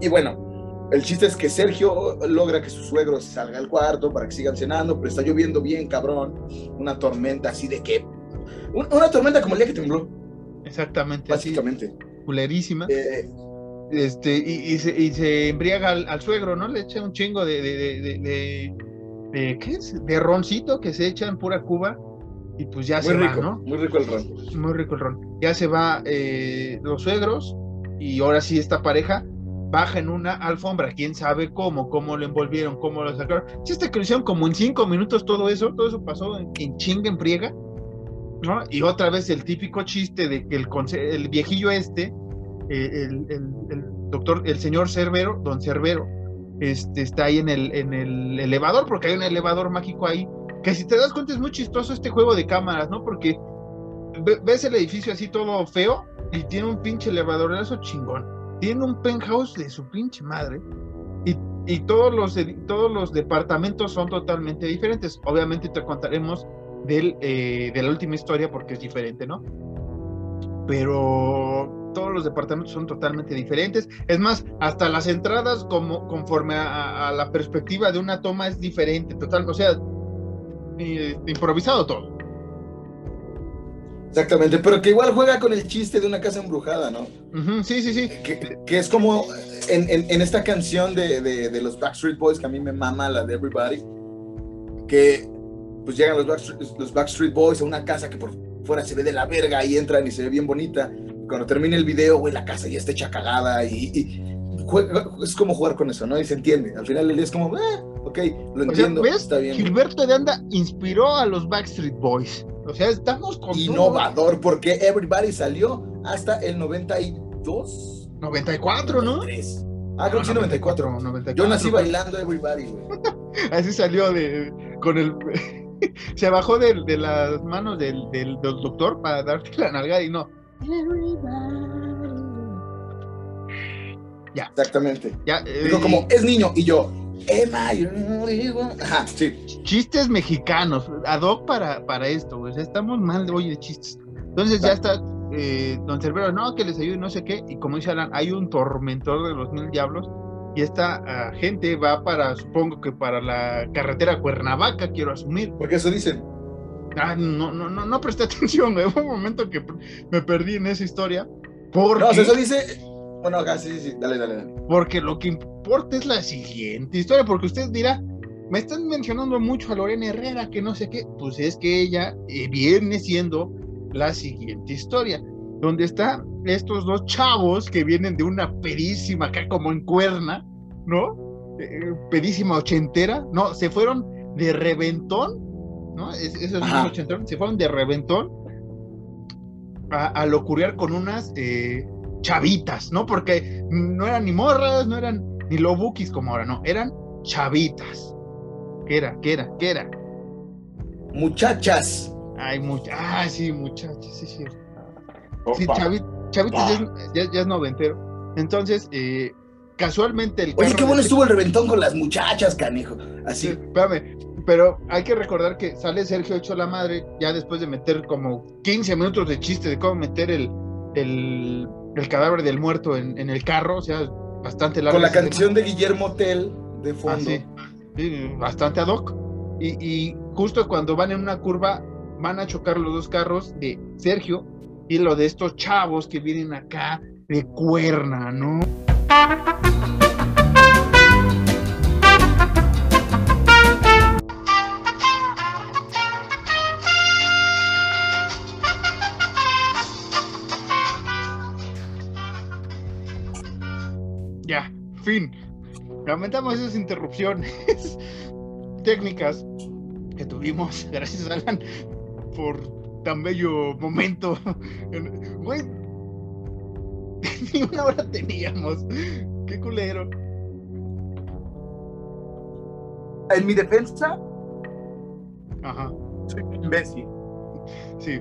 Y bueno, el chiste es que Sergio logra que su suegro salga al cuarto para que sigan cenando, pero está lloviendo bien, cabrón. Una tormenta así de que. un- Una tormenta como el día que tembló, Exactamente, básicamente. culerísima. Eh, Este, y, y se, y se embriaga al, al suegro, ¿no? Le echa un chingo de, de, de, de, de- de- ¿qué es? De roncito que se echa en pura Cuba. Y pues ya muy se rico, va, ¿no? muy rico el ron. Muy rico el ron. Ya se va eh, los suegros y ahora sí esta pareja baja en una alfombra. ¿Quién sabe cómo? ¿Cómo lo envolvieron? ¿Cómo lo sacaron? Si esta hicieron como en cinco minutos todo eso, todo eso pasó en, en chinga, en friega. ¿no? Y otra vez el típico chiste de que el, el viejillo este, eh, el, el- el doctor, el señor Cerbero, don Cerbero, este, está ahí en el, en el elevador, porque hay un elevador mágico ahí, que si te das cuenta es muy chistoso este juego de cámaras, ¿no? Porque ve- ves el edificio así todo feo y tiene un pinche elevadorazo chingón. Tiene un penthouse de su pinche madre. Y, y todos, los, todos los departamentos son totalmente diferentes. Obviamente te contaremos del, eh, de la última historia porque es diferente, ¿no? Pero todos los departamentos son totalmente diferentes. Es más, hasta las entradas como conforme a la perspectiva de una toma es diferente, total, o sea, eh, improvisado todo. Exactamente, pero que igual juega con el chiste de una casa embrujada, ¿no? Ujú, sí, sí, sí. Que, que es como en, en- en esta canción de, de- de los Backstreet Boys, que a mí me mama, la de Everybody, que pues llegan los Backstreet, los Backstreet Boys a una casa que por fuera se ve de la verga y entran y se ve bien bonita. Cuando termina el video, güey, la casa ya está hecha cagada y, y juega- es como jugar con eso, ¿no? Y se entiende. Al final el día es como, eh, ok, lo O sea, entiendo, ¿ves? está bien. Gilberto de Anda inspiró a los Backstreet Boys. O sea, estamos con todo. Innovador, porque Everybody salió hasta el 92. 94, ¿no? 93. Ah, creo que sí, 94. 94. Yo nací bailando Everybody, güey. Así salió de con el se bajó de, de las manos del, del, del doctor para darte la nalgada y no. Exactamente. Ya, eh, Digo como, es niño, y yo, Emma, you really want-" Ajá, sí. chistes mexicanos, ad hoc para, para esto, o sea, estamos mal de hoy de chistes. Entonces ya está eh, Don Cerbero, no, que les ayude, no sé qué, y como dice Alan, hay un tormentor de los mil diablos, y esta ah, gente va para, supongo que para la carretera Cuernavaca, quiero asumir. Porque eso dicen. Ah, no, no, no, no presté atención, güey. Fue un momento que me perdí en esa historia. Porque, No, o sea, eso dice. Bueno, acá sí, sí, sí, dale, dale, dale. porque lo que importa es la siguiente historia, porque usted dirá, me están mencionando mucho a Lorena Herrera, que no sé qué. Pues es que ella eh, viene siendo la siguiente historia, donde están estos dos chavos que vienen de una pedísima acá como en cuerna, ¿no? Eh, pedísima ochentera, no, se fueron de reventón, ¿no? Es- esos ochenteros se fueron de reventón a, a locuriar con unas eh, chavitas, ¿no? Porque no eran ni morras, no eran ni lobukis como ahora, no, eran chavitas. ¿Qué era? ¿Qué era? ¿Qué era? Muchachas. Ay, mucha, ah, sí, muchachos, sí, sí. Sí, Chavitas ya es, ya- ya es noventero. Entonces, eh, casualmente el Oye, qué bueno este- estuvo el reventón con las muchachas, canijo. Sí, Así. espérame, pero hay que recordar que sale Sergio hecho la madre ya después de meter como 15 minutos de chiste de cómo meter el, el, el cadáver del muerto en, en el carro, o sea, bastante largo. Con la tema. canción de Guillermo Tell de Ah, fondo. Sí, bastante ad hoc. Y, y justo cuando van en una curva, van a chocar los dos carros de Sergio y lo de estos chavos que vienen acá de cuerna, ¿no? Fin. Lamentamos esas interrupciones técnicas que tuvimos, gracias Alan. por tan bello momento. Güey, ni una hora teníamos. Qué culero. En mi defensa, Ajá. soy un imbécil. Sí.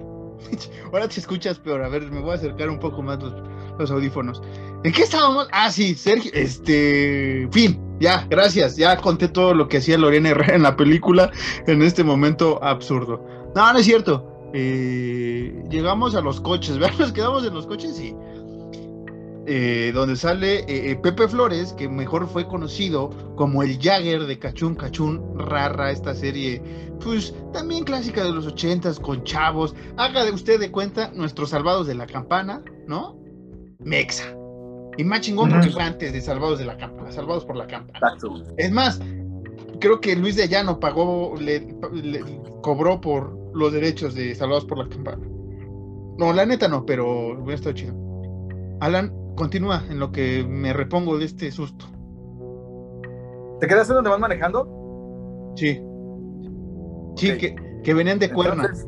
Ahora te escuchas peor. A ver, me voy a acercar un poco más los, los audífonos. ¿En qué estábamos? Ah, sí, Sergio. Este. Fin. Ya, gracias. Ya conté todo lo que hacía Lorena Herrera en la película en este momento absurdo. No, no es cierto. Eh, llegamos a los coches. ¿Verdad? Nos quedamos en los coches sí. Eh, donde sale eh, Pepe Flores, que mejor fue conocido como el Jagger de Cachún Cachún Rara, esta serie, pues también clásica de los ochentas, con chavos. Haga de usted de cuenta nuestros salvados de la campana, ¿no? Mexa. Y más chingón porque fue antes de Salvados de la Campana, Salvados por la Campana. Exacto. Es más, creo que Luis de Llano pagó, le, le- cobró por los derechos de Salvados por la Campana. No, la neta no, pero hubiera estado chido. Alan, continúa en lo que me repongo de este susto. ¿Te quedaste donde vas manejando? Sí. Sí, que, que venían de. Entonces,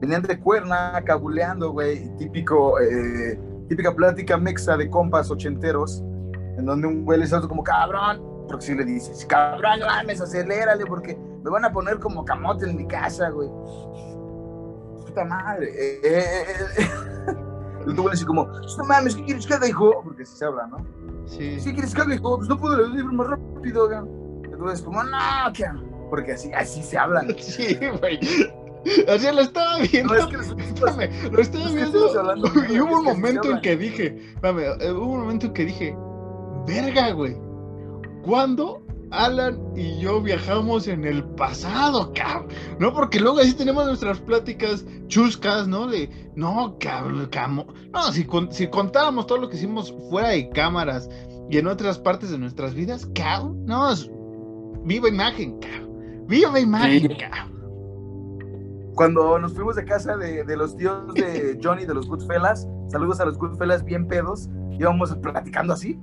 venían de cuerna, cabuleando, güey. Típico, eh, típica plática mexa de compas ochenteros, en donde un güey le está como, cabrón, porque si le dices, cabrón, no mames, acelérale, porque me van a poner como camote en mi casa, güey. Puta madre. Eh, eh, eh, eh. Y tú güey así como, no mames, ¿qué quieres que haga, hijo? Porque así se habla, ¿no? Sí. ¿Qué quieres que haga, hijo? Pues no puedo ir más rápido, güey. Entonces, como, no, ¿qué? Porque así, así se hablan. Sí, güey. Así lo estaba viendo. No, es que los- Espérame, lo estaba Es viendo hablando y hubo un momento en que dije, espérame, eh, hubo un momento en que dije, verga, güey, ¿cuándo Alan y yo viajamos en el pasado, cabrón? No, porque luego así tenemos nuestras pláticas chuscas, ¿no? De, no, cabrón, camo. No, si, con- si contábamos todo lo que hicimos fuera de cámaras y en otras partes de nuestras vidas, cabrón, no, es viva imagen, cabrón. Viva imagen, Sí. cabrón. Cuando nos fuimos de casa de, de los tíos de Johnny, de los Goodfellas, saludos a los Goodfellas bien pedos, íbamos platicando así.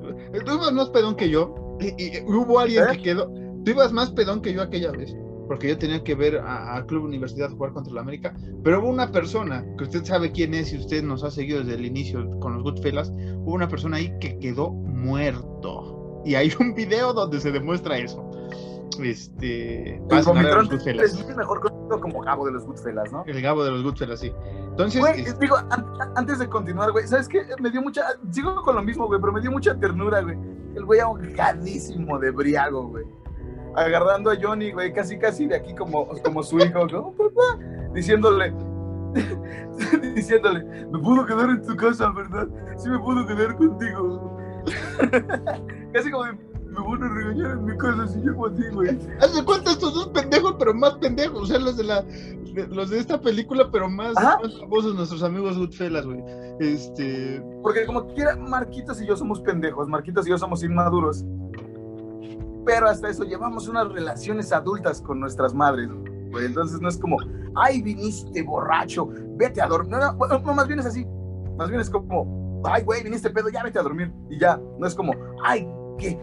Tú ibas más pedón que yo. Y, hubo alguien ¿Eh? que quedó. Tú ibas más pedón que yo aquella vez. Porque yo tenía que ver a, a Club Universidad jugar contra la América. Pero hubo una persona, que usted sabe quién es y usted nos ha seguido desde el inicio con los Goodfellas. Hubo una persona ahí que quedó muerto. Y hay un video donde se demuestra eso. Este. El es mejor conocido como Gabo de los Goodfellas, ¿no? El Gabo de los Goodfellas, sí. Entonces. Güey, es- digo, an- antes de continuar, güey, ¿sabes qué? Me dio mucha, sigo con lo mismo, güey, pero me dio mucha ternura, güey. El güey ahogadísimo de briago, güey. Agarrando a Johnny, güey, casi, casi de aquí como, como su hijo, ¿no? Papá, diciéndole, diciéndole, me puedo quedar en tu casa, ¿verdad? Sí me puedo quedar contigo. casi como de, me van a regañar en mi casa si llego a ti, güey. Haz de cuenta estos dos pendejos, pero más pendejos. O sea, los de la de- los de esta película, pero más, más famosos, nuestros amigos Goodfellas, güey. Este. Porque como quiera, Marquitos y yo somos pendejos, Marquitos y yo somos inmaduros. Pero hasta eso llevamos unas relaciones adultas con nuestras madres, güey. Entonces no es como, ay, viniste borracho, vete a dormir. No, no, no, más bien es así. Más bien es como, ay, güey, viniste pedo, ya vete a dormir. Y ya, no es como, ay, qué,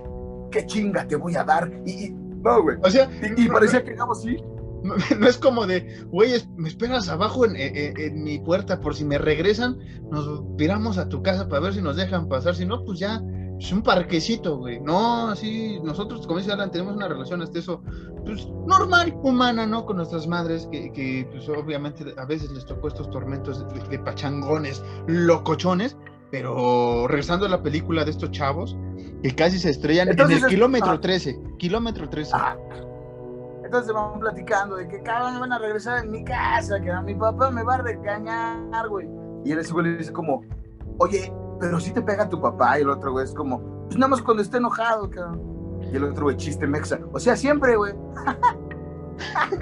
qué chinga te voy a dar. Y, y- no, güey. O sea, Y, y parecía que Gabo sí. no, no es como de, güey, me esperas abajo en, en- en mi puerta por si me regresan, nos viramos a tu casa para ver si nos dejan pasar. Si no, pues ya, es un parquecito, güey. No, así, nosotros, como dice Alan, tenemos una relación hasta eso, pues, normal, humana, ¿no? Con nuestras madres, que, que, pues, obviamente a veces les tocó estos tormentos de, de pachangones, locochones, pero regresando a la película de estos chavos, que casi se estrellan Entonces en el es- kilómetro ah. 13, kilómetro 13. Ajá. Entonces van platicando de que cabrón me van a regresar en mi casa, que a mi papá me va a regañar, güey. Y él ese güey le dice como, oye, pero si te pega tu papá. Y el otro güey es como, pues nada más cuando esté enojado, cabrón. Y el otro güey, chiste mexa. O sea, siempre, güey.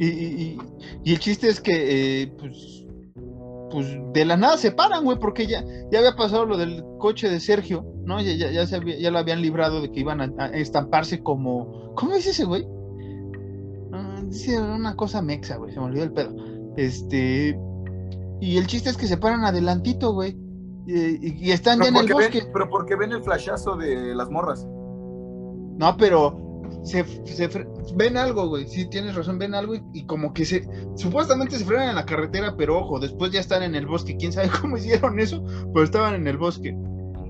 Y, y- y- y el chiste es que, eh, pues, pues de la nada se paran, güey, porque ya, ya había pasado lo del coche de Sergio, ¿no? Ya, ya, ya, se había- ya lo habían librado de que iban a, a estamparse como. ¿Cómo dice ese güey? Ah, dice una cosa mexa, güey, se me olvidó el pedo. Este. Y el chiste es que se paran adelantito, güey. Y, están ya en el bosque. ven, pero porque ven el flashazo de las morras. No, pero se, se ven algo, güey. Sí, tienes razón, ven algo y, y como que se. Supuestamente se frenan en la carretera, pero ojo, después ya están en el bosque. Quién sabe cómo hicieron eso, pero estaban en el bosque.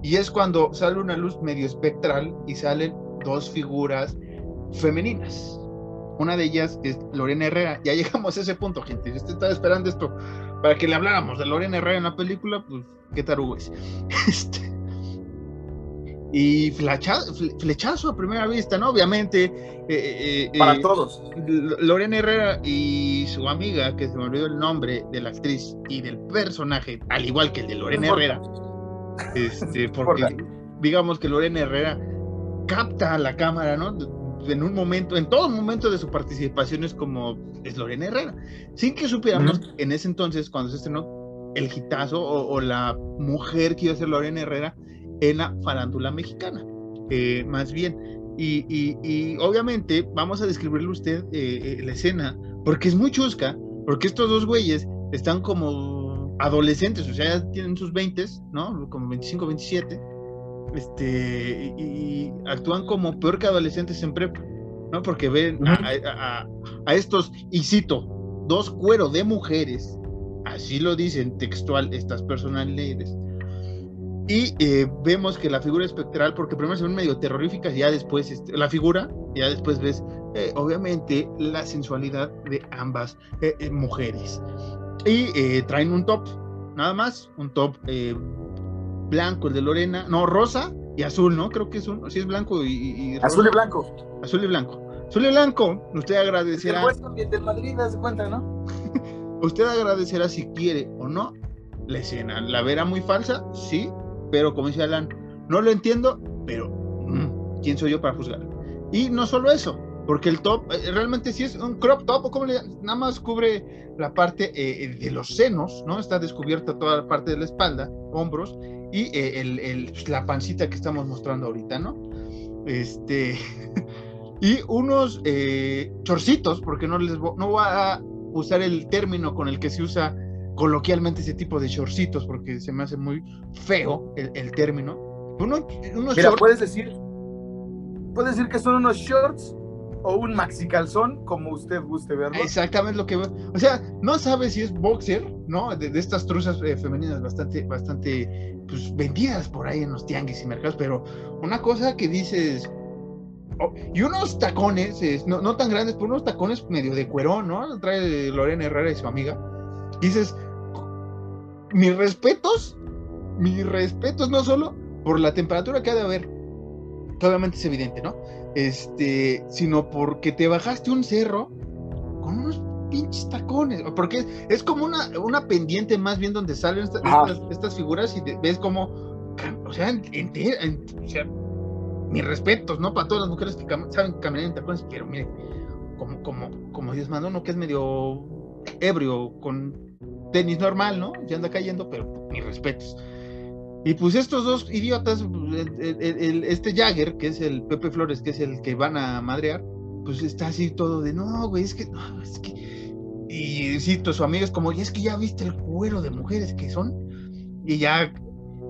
Y es cuando sale una luz medio espectral y salen dos figuras femeninas. Una de ellas es Lorena Herrera. Ya llegamos a ese punto, gente. Yo estaba esperando esto para que le habláramos de Lorena Herrera en la película, pues qué tarugo es. Este, y flecha- fle- flechazo a primera vista, ¿no? Obviamente. eh, eh, Para eh, todos. L- Lorena Herrera y su amiga, que se me olvidó el nombre de la actriz y del personaje, al igual que el de Lorena. Herrera, este, porque digamos que Lorena Herrera capta a la cámara, ¿no? En un momento, en todo momento de su participación es como es Lorena Herrera, sin que supiéramos en ese entonces cuando se estrenó el hitazo o, o la mujer que iba a ser Lorena Herrera en la farándula mexicana, eh, más bien. Y, y- y obviamente vamos a describirle a usted eh, eh, la escena, porque es muy chusca, porque estos dos güeyes están como adolescentes, o sea, ya tienen sus 20, ¿no? Como 25, 27, este, y, y actúan como peor que adolescentes en prepa, ¿no? Porque ven a, a- a- a estos, y cito, dos cueros de mujeres, así lo dicen textual estas personalidades, y eh, vemos que la figura espectral, porque primero se ven medio terroríficas y ya después este, la figura, ya después ves, eh, obviamente, la sensualidad de ambas eh, mujeres. Y traen un top, nada más, un top blanco, el de Lorena, no, rosa y azul, ¿no? Creo que es un, sí es blanco y, y- y Azul y blanco. Azul y blanco. Azul y blanco, usted agradecerá, usted agradecerá si quiere o no la escena. ¿La verá muy falsa? Sí, pero como dice Alan, no lo entiendo, pero mm, ¿quién soy yo para juzgar? Y no solo eso, porque el top eh, realmente sí es un crop top, o nada más cubre la parte eh, de los senos, ¿no? Está descubierta toda la parte de la espalda, hombros, y eh, pues, la pancita que estamos mostrando ahorita, ¿no? Este. y unos eh, chorcitos, porque no les no va a usar el término con el que se usa coloquialmente ese tipo de shortcitos, porque se me hace muy feo el, el término. Uno- unos Mira, shorts- puedes decir, puedes decir que son unos shorts o un maxi calzón, como usted guste verlo. Exactamente lo que veo. O sea, no sabes si es boxer, ¿no? De, de estas truzas eh, femeninas bastante, bastante, pues vendidas por ahí en los tianguis y mercados, pero una cosa que dices. oh, y unos tacones, eh, no, no tan grandes, pero unos tacones medio de cuerón, ¿no? Trae Lorena Herrera y su amiga. Y dices, mis respetos, mis respetos no solo por la temperatura que ha de haber, que obviamente es evidente, ¿no? Este, sino porque te bajaste un cerro con unos pinches tacones, porque es, es como una, una pendiente más bien donde salen esta- estas, estas figuras y te- ves como, o sea, entera, en- o sea, mis respetos, ¿no? Para todas las mujeres que cam- saben caminar en tacones, pero mire, como, como, como Dios mandó, uno que es medio ebrio, con tenis normal, ¿no? Ya anda cayendo, pero mis respetos. Y pues estos dos idiotas, este Jagger, que es el Pepe Flores, que es el que van a madrear, pues está así todo de, no, güey, es que, no, es que... Y cito, su amigo es como, y es que ya viste el cuero de mujeres que son. Y ya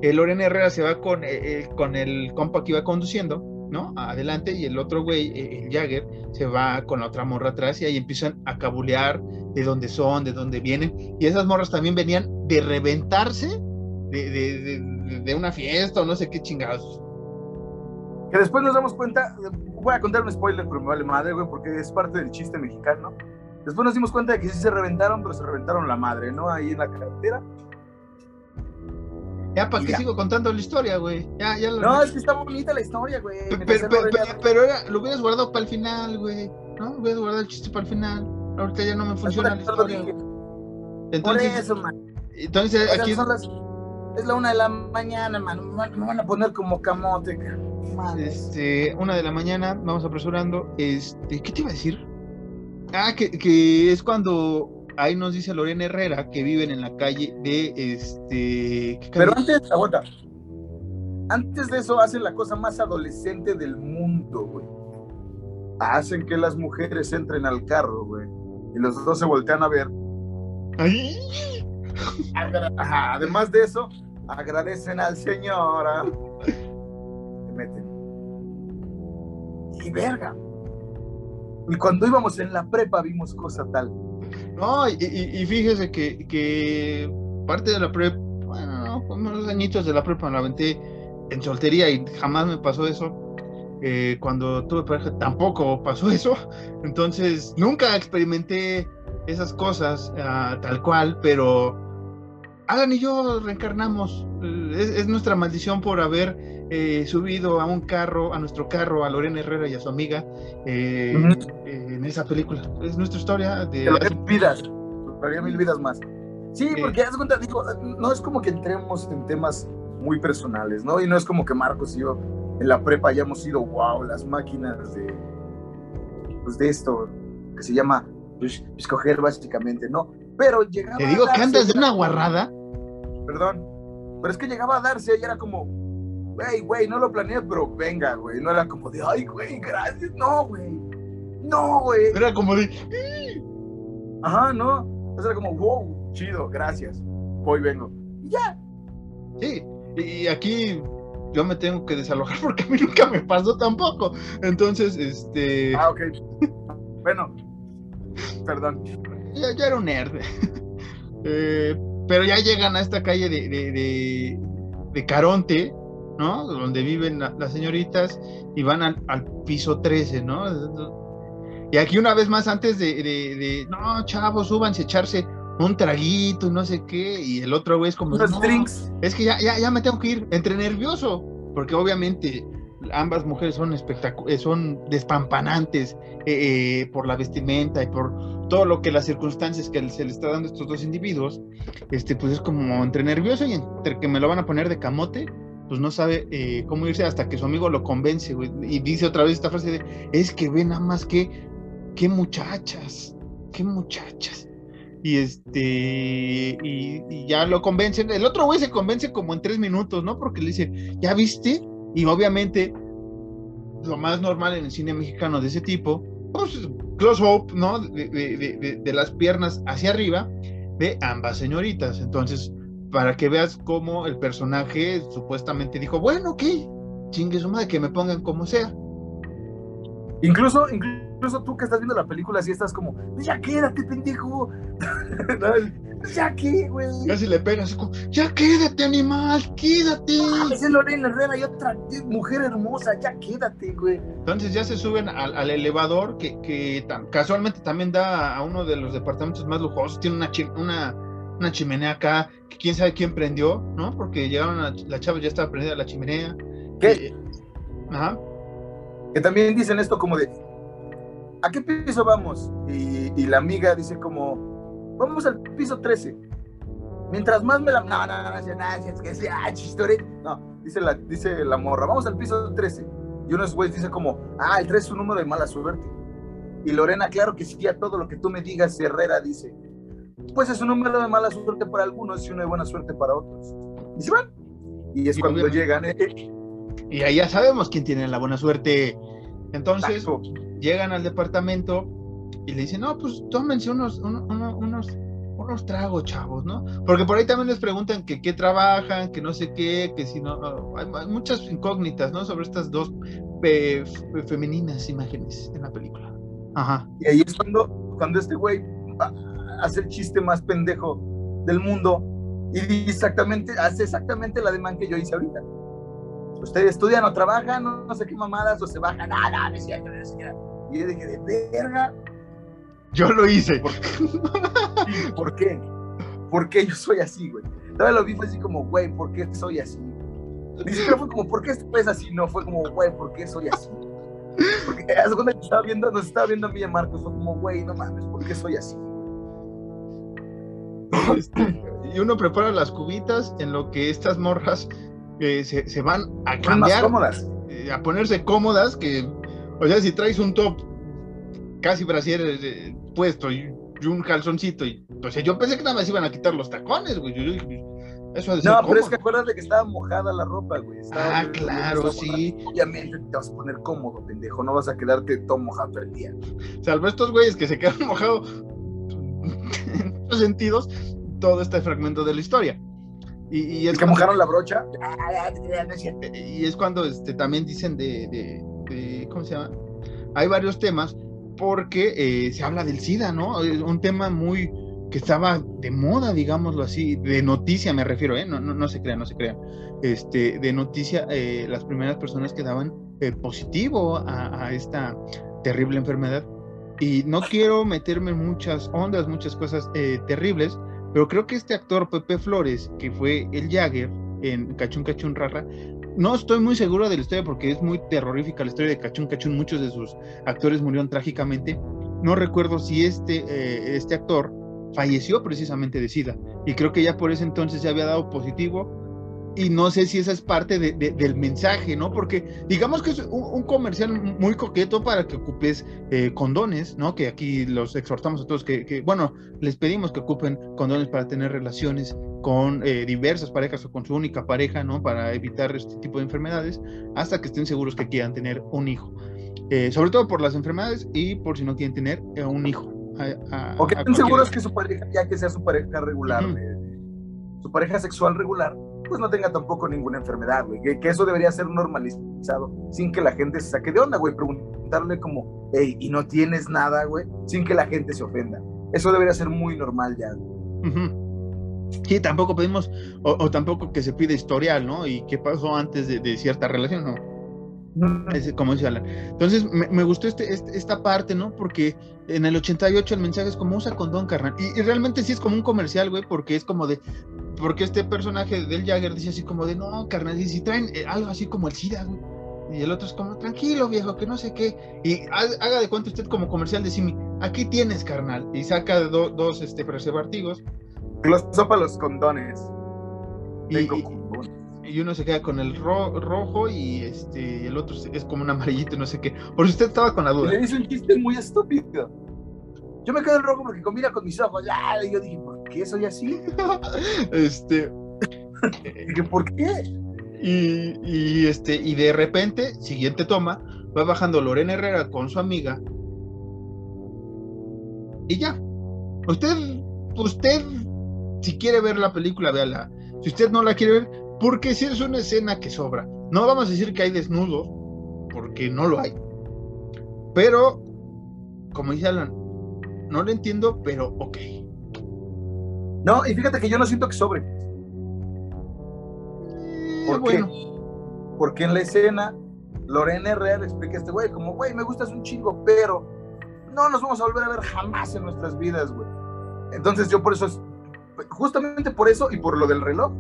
el Lorena Herrera se va con, eh, eh, con el compa que iba conduciendo, ¿no? Adelante, y el otro güey, eh, el Jagger, se va con la otra morra atrás y ahí empiezan a cabulear de dónde son, de dónde vienen. Y esas morras también venían de reventarse de, de, de- de una fiesta o no sé qué chingados. Que después nos damos cuenta, voy a contar un spoiler, pero me vale madre, güey, porque es parte del chiste mexicano. Después nos dimos cuenta de que sí se reventaron, pero se reventaron la madre, ¿no? Ahí en la carretera. Ya, ¿para qué Mira. sigo contando la historia, güey? Ya, ya lo- No, es que está bonita la historia, güey. Pero, pero, pero- pero era, lo hubieras guardado para el final, güey. ¿No? Hubieras guardado el chiste para el final. Ahorita ya no me funciona la historia. güey. Por Entonces, eso, man. entonces aquí las- es la una de la mañana, man. Me van- a poner como camote. Madre. este, una de la mañana, vamos apresurando. Este, ¿qué te iba a decir? Ah, que, que es cuando ahí nos dice Lorena Herrera que viven en la calle de este. ¿qué Pero antes, aguanta. Antes de eso hacen la cosa más adolescente del mundo, güey. Hacen que las mujeres entren al carro, güey. Y los dos se voltean a ver. Ay, Ajá, además de eso, agradecen al Señor. ah. Se meten. Y verga. Y cuando íbamos en la prepa vimos cosa tal. No, y, fíjese que, que parte de la prepa, bueno, no, unos añitos de la prepa me la aventé en soltería y jamás me pasó eso. Eh, cuando tuve pareja tampoco pasó eso. Entonces nunca experimenté esas cosas ah, tal cual, pero Alan y yo reencarnamos. Eh, Es, es nuestra maldición por haber eh, subido a un carro, a nuestro carro, a Lorena Herrera y a su amiga eh, eh, en esa película. Es nuestra historia de hace- mil vidas. Haría mil vidas más. Sí, Sí. porque haz cuenta, digo, no es como que entremos en temas muy personales, ¿no? Y no es como que Marcos y yo en la prepa hayamos sido, wow, las máquinas de, pues de esto, que se llama pues, escoger básicamente, ¿no? Pero llegaba Te digo que andas de una guarrada. Perdón. Pero es que llegaba a darse y era como, güey, güey, no lo planeé, pero venga, güey. No era como de, ay, güey, gracias. No, güey. No, güey. Era como de. Ajá, no. Entonces era como, wow, chido, gracias. Voy, vengo. Y ya. Sí. Y aquí yo me tengo que desalojar porque a mí nunca me pasó tampoco. Entonces, este. Ah, ok. bueno, perdón. Ya, ya era un nerd. Eh, pero ya llegan a esta calle de, de, de- de Caronte, ¿no? Donde viven la- las señoritas y van al, al piso 13, ¿no? Y aquí una vez más antes de, de- de, no, chavos, súbanse echarse un traguito no sé qué, y el otro güey es como, "No, drinks. es que ya, ya, ya me tengo que ir, entre nervioso, porque obviamente ambas mujeres son eh, son despampanantes eh, eh, por la vestimenta y por todo lo que las circunstancias que se le está dando a estos dos individuos, este, pues es como entre nervioso y entre que me lo van a poner de camote, pues no sabe eh, cómo irse hasta que su amigo lo convence, y dice otra vez esta frase de, es que ve nada más que, qué muchachas, qué muchachas. Y este, y, y ya lo convencen. El otro güey se convence como en tres minutos, ¿no? Porque le dice, ¿ya viste? Y obviamente, lo más normal en el cine mexicano de ese tipo, pues close up, ¿no? De, las piernas hacia arriba de ambas señoritas. Entonces, para que veas cómo el personaje supuestamente dijo, bueno, ok, chingue su madre, que me pongan como sea. Incluso, incluso tú que estás viendo la película, así estás como, ya quédate, pendejo. ¿No? ya qué, güey. Casi le pegas, como, ya quédate, animal, quédate. Mames, es Lorena Herrera y otra mujer hermosa, ya quédate, güey. Entonces ya se suben al, al elevador que, que tam- casualmente también da a uno de los departamentos más lujosos. Tiene una, una, una chimenea acá que quién sabe quién prendió, ¿no? Porque llegaron a, la chava ya estaba prendida la chimenea. ¿Qué? Eh, ajá. que también dicen esto como de, ¿a qué piso vamos? Y, y la amiga dice como, vamos al piso 13. Mientras más me la... No, no, no, no, ah. No, dice la, dice la morra, vamos al piso 13. Y unos güeyes dice como, ah, el 3 es un número de mala suerte. Y Lorena, claro que sí, a todo lo que tú me digas, Herrera dice, pues es un número de mala suerte para algunos y uno de buena suerte para otros. Y se van. Y es Y cuando obviamente- llegan, eh, Y ahí ya sabemos quién tiene la buena suerte. Entonces Taco. llegan al departamento y le dicen, no, pues tómense unos, uno- uno- unos, unos tragos, chavos, ¿no? Porque por ahí también les preguntan que qué trabajan, que no sé qué, que si no, hay, muchas incógnitas, ¿no? Sobre estas dos eh, femeninas imágenes en la película. Ajá. Y ahí es cuando, cuando este güey hace el chiste más pendejo del mundo y exactamente, hace exactamente la demanda que yo hice ahorita. Ustedes estudian o trabajan, no, sé qué mamadas, o se bajan, ah, no. Y yo dije, de verga, Yo lo hice. ¿y ¿por qué? ¿Por qué yo soy así, güey? Todavía lo vi, fue así como, güey, ¿por qué soy así? Ni siquiera fue como, ¿por qué esto es así? No, fue como, güey, ¿por qué soy así? Porque de cuenta que estaba viendo, nos estaba viendo a mí y a Marcos, fue como, güey, no mames, ¿por qué soy así? Este, y uno prepara las cubitas en lo que estas morras eh, se, se van a más cambiar. cómodas. eh, a ponerse cómodas, que, o sea, si traes un top casi brasier eh, puesto y, y un calzoncito, y, o sea, yo pensé que nada más iban a quitar los tacones, güey. yo dije, Eso No, pero es que cómodo. acuérdate que estaba mojada la ropa, güey. Estaba- Ah, claro, sí. Obviamente te vas a poner cómodo, pendejo. No vas a quedarte todo mojado el día. Salvo estos güeyes que se quedan mojados en muchos sentidos, todo este fragmento de la historia. Y, y Y es que cuando- mojaron la brocha. y es cuando este, también dicen de, de- de- ¿cómo se llama? Hay varios temas porque eh, se habla del SIDA, ¿no? Es un tema muy que estaba de moda, digámoslo así, de noticia me refiero, ¿eh? No, no, no se crean, no se crean. Este, de noticia, eh, las primeras personas que daban eh, positivo a, a, esta terrible enfermedad. Y no quiero meterme en muchas ondas, muchas cosas eh, terribles, pero creo que este actor Pepe Flores, que fue el Jagger en Cachún Cachún Rara, no estoy muy seguro de la historia porque es muy terrorífica la historia de Cachún Cachún, muchos de sus actores murieron trágicamente. No recuerdo si este, eh, este actor falleció precisamente de SIDA y creo que ya por ese entonces ya había dado positivo y no sé si esa es parte de, de, del mensaje, ¿no? Porque digamos que es un, un comercial muy coqueto para que ocupes eh, condones, ¿no? Que aquí los exhortamos a todos que, que, bueno, les pedimos que ocupen condones para tener relaciones con eh, diversas parejas o con su única pareja, ¿no? Para evitar este tipo de enfermedades, hasta que estén seguros que quieran tener un hijo. Eh, sobre todo por las enfermedades y por si no quieren tener eh, un hijo. A, a, o que estén seguros que su pareja, ya que sea su pareja regular, uh -huh. su pareja sexual regular, pues no tenga tampoco ninguna enfermedad, güey. Que, que, eso debería ser normalizado, sin que la gente se saque de onda, güey. Preguntarle como, hey, ¿y no tienes nada, güey? Sin que la gente se ofenda. Eso debería ser muy normal ya. Uh -huh. Sí, tampoco pedimos, o, o, tampoco que se pide historial, ¿no? Y qué pasó antes de, de cierta relación, ¿no? Es, como dice Alan. Entonces, me, me gustó este, este, esta parte, ¿no? Porque en el 88 el mensaje es como usa condón, carnal. Y, y, realmente sí es como un comercial, güey, porque es como de. Porque este personaje del Jagger dice así como de, no, carnal, y si traen eh, algo así como el SIDA, güey. Y el otro es como, tranquilo, viejo, que no sé qué. Y haga de cuenta usted como comercial de Simi, aquí tienes, carnal. Y saca do, dos este, preservativos. Los sopa los condones. Y, y, y, uno se queda con el ro rojo y este el otro es como un amarillito no sé qué. Por si usted estaba con la duda. Le dice un chiste muy estúpido. Yo me quedo en rojo porque combina con mis ojos. Ah, y yo dije, ¿por qué soy así? este. ¿por qué? Y, y, este, y de repente, siguiente toma, va bajando Lorena Herrera con su amiga. Y ya. Usted, usted, si quiere ver la película, véala. Si usted no la quiere ver, porque si es una escena que sobra. No vamos a decir que hay desnudos, porque no lo hay. Pero, como dice Alan, no lo entiendo, pero ok. No, y fíjate que yo no siento que sobre. ¿Por bueno. qué? Porque en la escena, Lorena Herrera explica a este güey, como, güey, me gustas un chingo, pero no nos vamos a volver a ver jamás en nuestras vidas, güey. Entonces yo por eso, justamente por eso y por lo del reloj,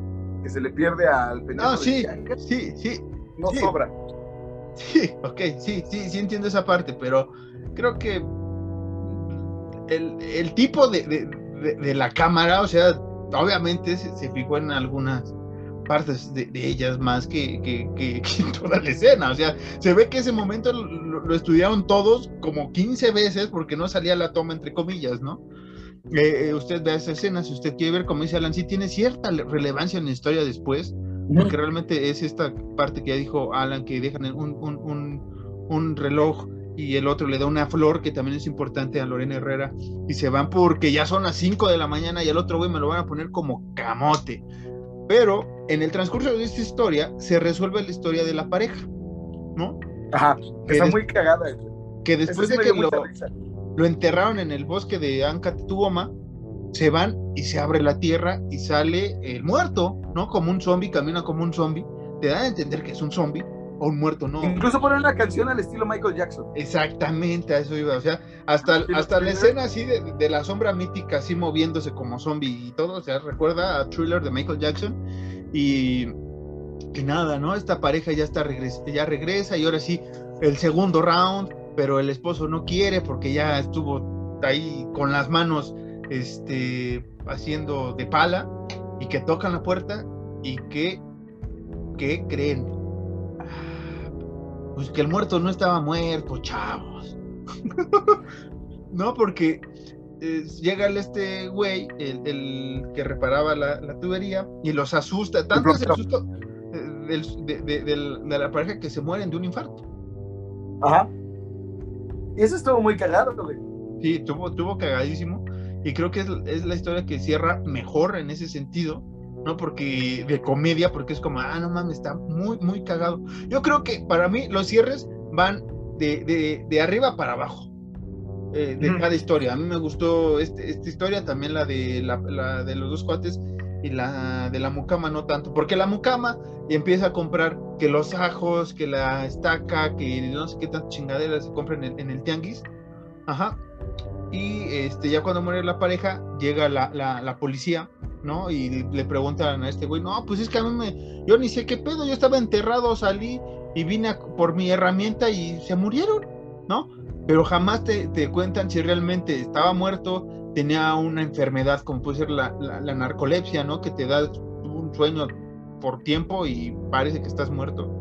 que se le pierde al pendejo. No, sí, sí, sí. No sí. sobra. Sí, ok, sí, sí, sí entiendo esa parte, pero creo que el, el tipo de, de, de, de, la cámara, o sea, obviamente se, se fijó en algunas partes de, de, ellas más que, que, que, que, toda la escena. O sea, se ve que ese momento lo, lo, estudiaron todos como 15 veces porque no salía la toma entre comillas, ¿no? Eh, usted ve esa escena, si usted quiere ver, como dice Alan, sí tiene cierta relevancia en la historia después, porque realmente es esta parte que ya dijo Alan, que dejan un, un, un, un reloj y el otro le da una flor que también es importante a Lorena Herrera y se van porque ya son las 5 de la mañana y el otro güey me lo van a poner como camote. Pero en el transcurso de esta historia se resuelve la historia de la pareja, ¿no? Ajá, que está muy cagada. Que después de que lo, lo, enterraron en el bosque de Ancatuoma, se van y se abre la tierra y sale el muerto, ¿no? Como un zombie, camina como un zombie. Te da a entender que es un zombie o un muerto, ¿no? Incluso poner una canción al estilo Michael Jackson. Exactamente, a eso iba. O sea, hasta, sí, hasta la escena así de, de, la sombra mítica, así moviéndose como zombie y todo. O sea, recuerda a Thriller de Michael Jackson. Y, y nada, ¿no? Esta pareja ya, está regresa, ya regresa y ahora sí, el segundo round, pero el esposo no quiere porque ya estuvo ahí con las manos este, haciendo de pala y que tocan la puerta y que, que creen pues que el muerto no estaba muerto, chavos. no, porque eh, llega el, este güey, el, el, que reparaba la, la, tubería, y los asusta. Tanto es el susto eh, de, de, de, de, la pareja que se mueren de un infarto. Ajá. Y eso estuvo muy cagado, güey. Sí, tuvo, tuvo cagadísimo. Y creo que es, es la historia que cierra mejor en ese sentido ¿no? Porque de comedia, porque es como, ah, no mames, está muy, muy cagado. Yo creo que para mí los cierres van de, de, de arriba para abajo. eh, de cada historia. A mí me gustó este- esta historia, también la de, la, la de los dos cuates y la de la mucama no tanto, porque la mucama empieza a comprar que los ajos, que la estaca, que no sé qué tantas chingaderas se compran en, en el tianguis. Ajá. Y este, ya cuando muere la pareja, llega la, la, la policía, ¿no? Y le preguntan a este güey, no, pues es que a mí me, yo ni sé qué pedo, yo estaba enterrado, salí y vine a- por mi herramienta y se murieron, ¿no? Pero jamás te, te cuentan si realmente estaba muerto, tenía una enfermedad como puede ser la, la- la narcolepsia, ¿no? Que te da un sueño por tiempo y parece que estás muerto.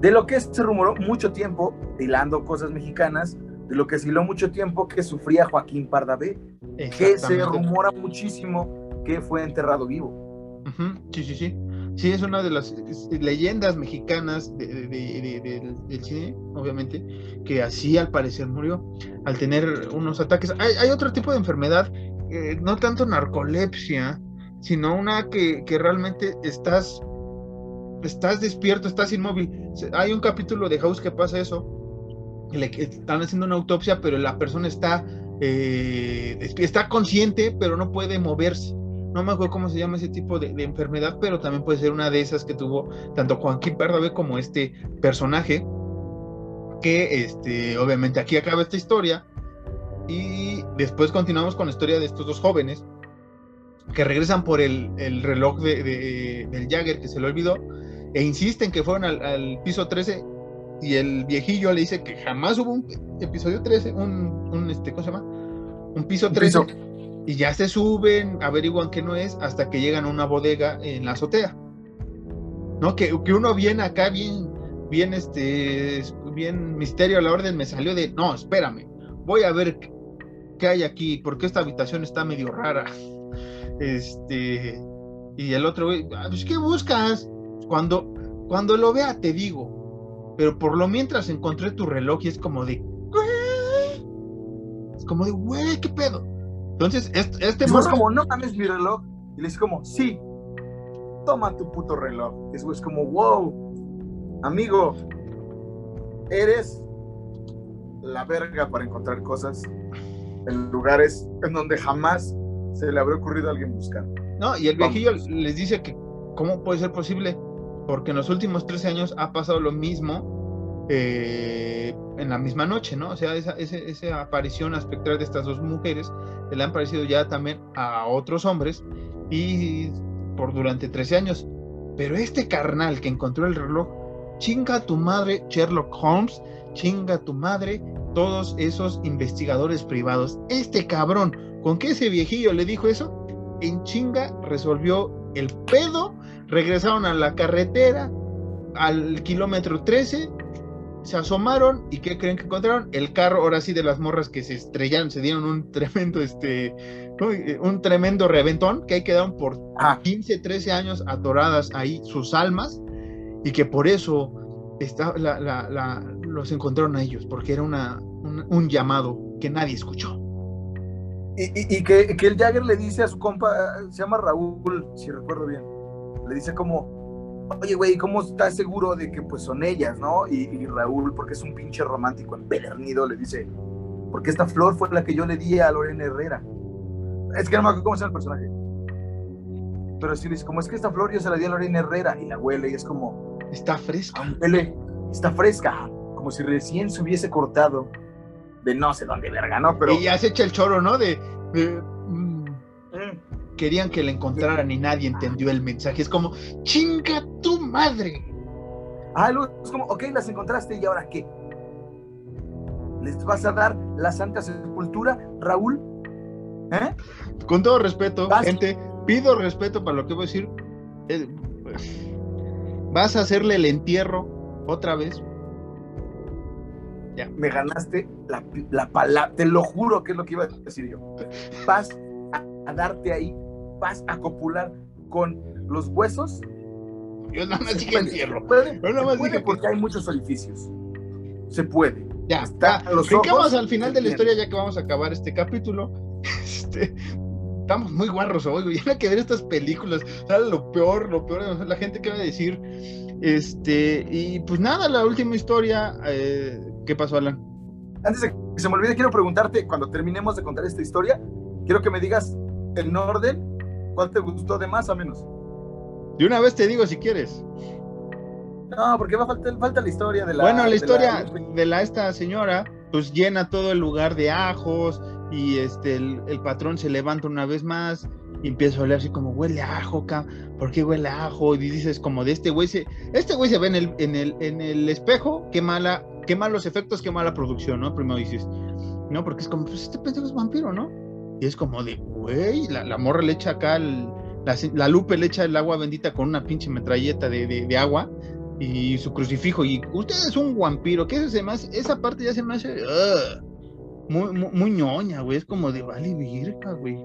De lo que se rumoró mucho tiempo, hilando cosas mexicanas, de lo que se hiló mucho tiempo que sufría Joaquín Pardavé, que se rumora muchísimo que fue enterrado vivo. Sí, sí, sí. Sí, es una de las leyendas mexicanas de- de- de- de- del- cine, obviamente, que así al parecer murió, al tener unos ataques. Hay, hay otro tipo de enfermedad, eh, no tanto narcolepsia, sino una que, que realmente estás, estás despierto, estás inmóvil. Hay un capítulo de House que pasa eso, le están haciendo una autopsia, pero la persona está, eh, está consciente, pero no puede moverse. No me acuerdo cómo se llama ese tipo de, de enfermedad, pero también puede ser una de esas que tuvo tanto Joaquín Pardavé como este personaje. Que este, obviamente aquí acaba esta historia. Y después continuamos con la historia de estos dos jóvenes que regresan por el, el reloj de, de- del Jagger que se le olvidó e insisten que fueron al, al piso 13 y el viejillo le dice que jamás hubo un episodio 13, un, un este, ¿cómo se llama? Un piso Un 13 piso. y ya se suben, averiguan que no es hasta que llegan a una bodega en la azotea. ¿No? Que, que uno viene acá bien, bien, este, bien misterio a la orden me salió de, no, espérame, voy a ver qué, hay aquí, porque esta habitación está medio rara. Este, y el otro, "Ah, pues, ¿qué buscas? Cuando, cuando lo vea te digo, pero por lo mientras encontré tu reloj y es como de, es como de, güey, ¿qué pedo? Entonces, este, este Es morro- como, no mames mi reloj. Y le dice como, sí, toma tu puto reloj. Es, es como, wow, amigo, eres la verga para encontrar cosas en lugares en donde jamás se le habría ocurrido a alguien buscar. No, y el Vamos. viejillo les dice que cómo puede ser posible, porque en los últimos 13 años ha pasado lo mismo eh, en la misma noche, ¿no? O sea, esa, esa aparición espectral de estas dos mujeres que le han parecido ya también a otros hombres y por durante 13 años. Pero este carnal que encontró el reloj, chinga tu madre Sherlock Holmes, chinga tu madre todos esos investigadores privados. Este cabrón, ¿con qué ese viejillo le dijo eso? en chinga resolvió el pedo, regresaron a la carretera, al kilómetro 13, se asomaron y ¿qué creen que encontraron? El carro, ahora sí, de las morras que se estrellaron, se dieron un tremendo, este, un tremendo reventón, que ahí quedaron por Ah. 15, 13 años atoradas ahí sus almas y que por eso está, la- la- la- los encontraron a ellos, porque era una, un, un llamado que nadie escuchó. Y, y- y que, que el Jagger le dice a su compa, se llama Raúl, si recuerdo bien, le dice como, oye, güey, ¿cómo estás seguro de que pues son ellas, no? Y, y Raúl, porque es un pinche romántico empedernido, le dice, porque esta flor fue la que yo le di a Lorena Herrera. Es que no me acuerdo cómo se llama el personaje. Pero sí le dice, como es que esta flor yo se la di a Lorena Herrera, y la huele, y es como, Está fresca. "Ah, huele, está fresca, como si recién se hubiese cortado de no sé dónde verga, ¿no? Pero... Y ya se echa el choro, ¿no? De, de, mm, Mm. querían que la encontraran y nadie entendió el mensaje. Es como, chinga tu madre. Ah, luego es como, ok, las encontraste y ahora qué? ¿Les vas a dar la santa sepultura, Raúl? ¿Eh? Con todo respeto, Vas- gente, pido respeto para lo que voy a decir. Eh, vas a hacerle el entierro otra vez. Me ganaste la, la palabra, te lo juro que es lo que iba a decir yo. Vas a, a darte ahí, vas a copular con los huesos. Yo nada más dije entierro. puede, Yo nada más puede dije que- porque hay muchos orificios. Se puede. Ya, Está ya. los ojos, al final de la historia ya que vamos a acabar este capítulo. Este, estamos muy guarros hoy, güey. Ya que ver estas películas, ¿sabes? Lo peor, lo peor, o sea, la gente que va a decir. Este, y pues nada, la última historia. eh, ¿Qué pasó, Alan? Antes de se me olvide, quiero preguntarte, cuando terminemos de contar esta historia, quiero que me digas en orden cuál te gustó de más o menos. De una vez te digo si quieres. No, porque va a faltar, falta la historia de la. Bueno, la de historia de la esta señora, pues llena todo el lugar de ajos y este el, el patrón se levanta una vez más y empieza a oler así como huele a ajo, ca, ¿por qué huele a ajo? Y dices como de este güey se, este güey se ve en el, en el, en el espejo, qué mala, qué malos efectos, qué mala producción, ¿no? Primero dices, no, porque es como, pues este pendejo es vampiro, ¿no? Y es como de, güey, la, la morra le echa acá, el- la, la Lupe le echa el agua bendita con una pinche metralleta de, de, de agua y su crucifijo. Y usted es un vampiro, que eso se hace- esa parte ya se me hace ugh, muy, muy, muy ñoña, güey. Es como de vale virga, güey.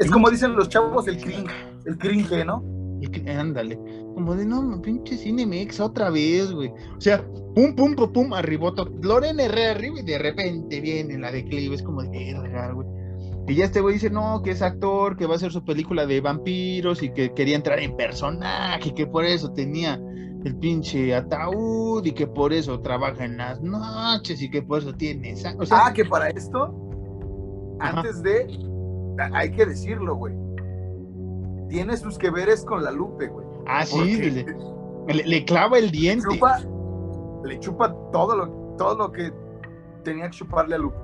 Es como dicen los chavos, el cringe, el cringe, ¿no? Y que- ándale. Como de no, pinche Cinemex otra vez, güey. O sea, pum, pum, pum, pum, arriboto. Lorena Herrera arriba y de repente viene la declive. Es como de verga, güey. Y ya este güey dice, no, que es actor, que va a hacer su película de vampiros y que quería entrar en personaje, y que por eso tenía el pinche ataúd y que por eso trabaja en las noches y que por eso tiene esa. O sea, Ah, que para esto, Ajá. antes de, hay que decirlo, güey. Tiene sus que veres con la Lupe, güey. ah, sí, le, le- le clava el diente. chupa, le chupa todo lo, todo lo que tenía que chuparle a Lupe.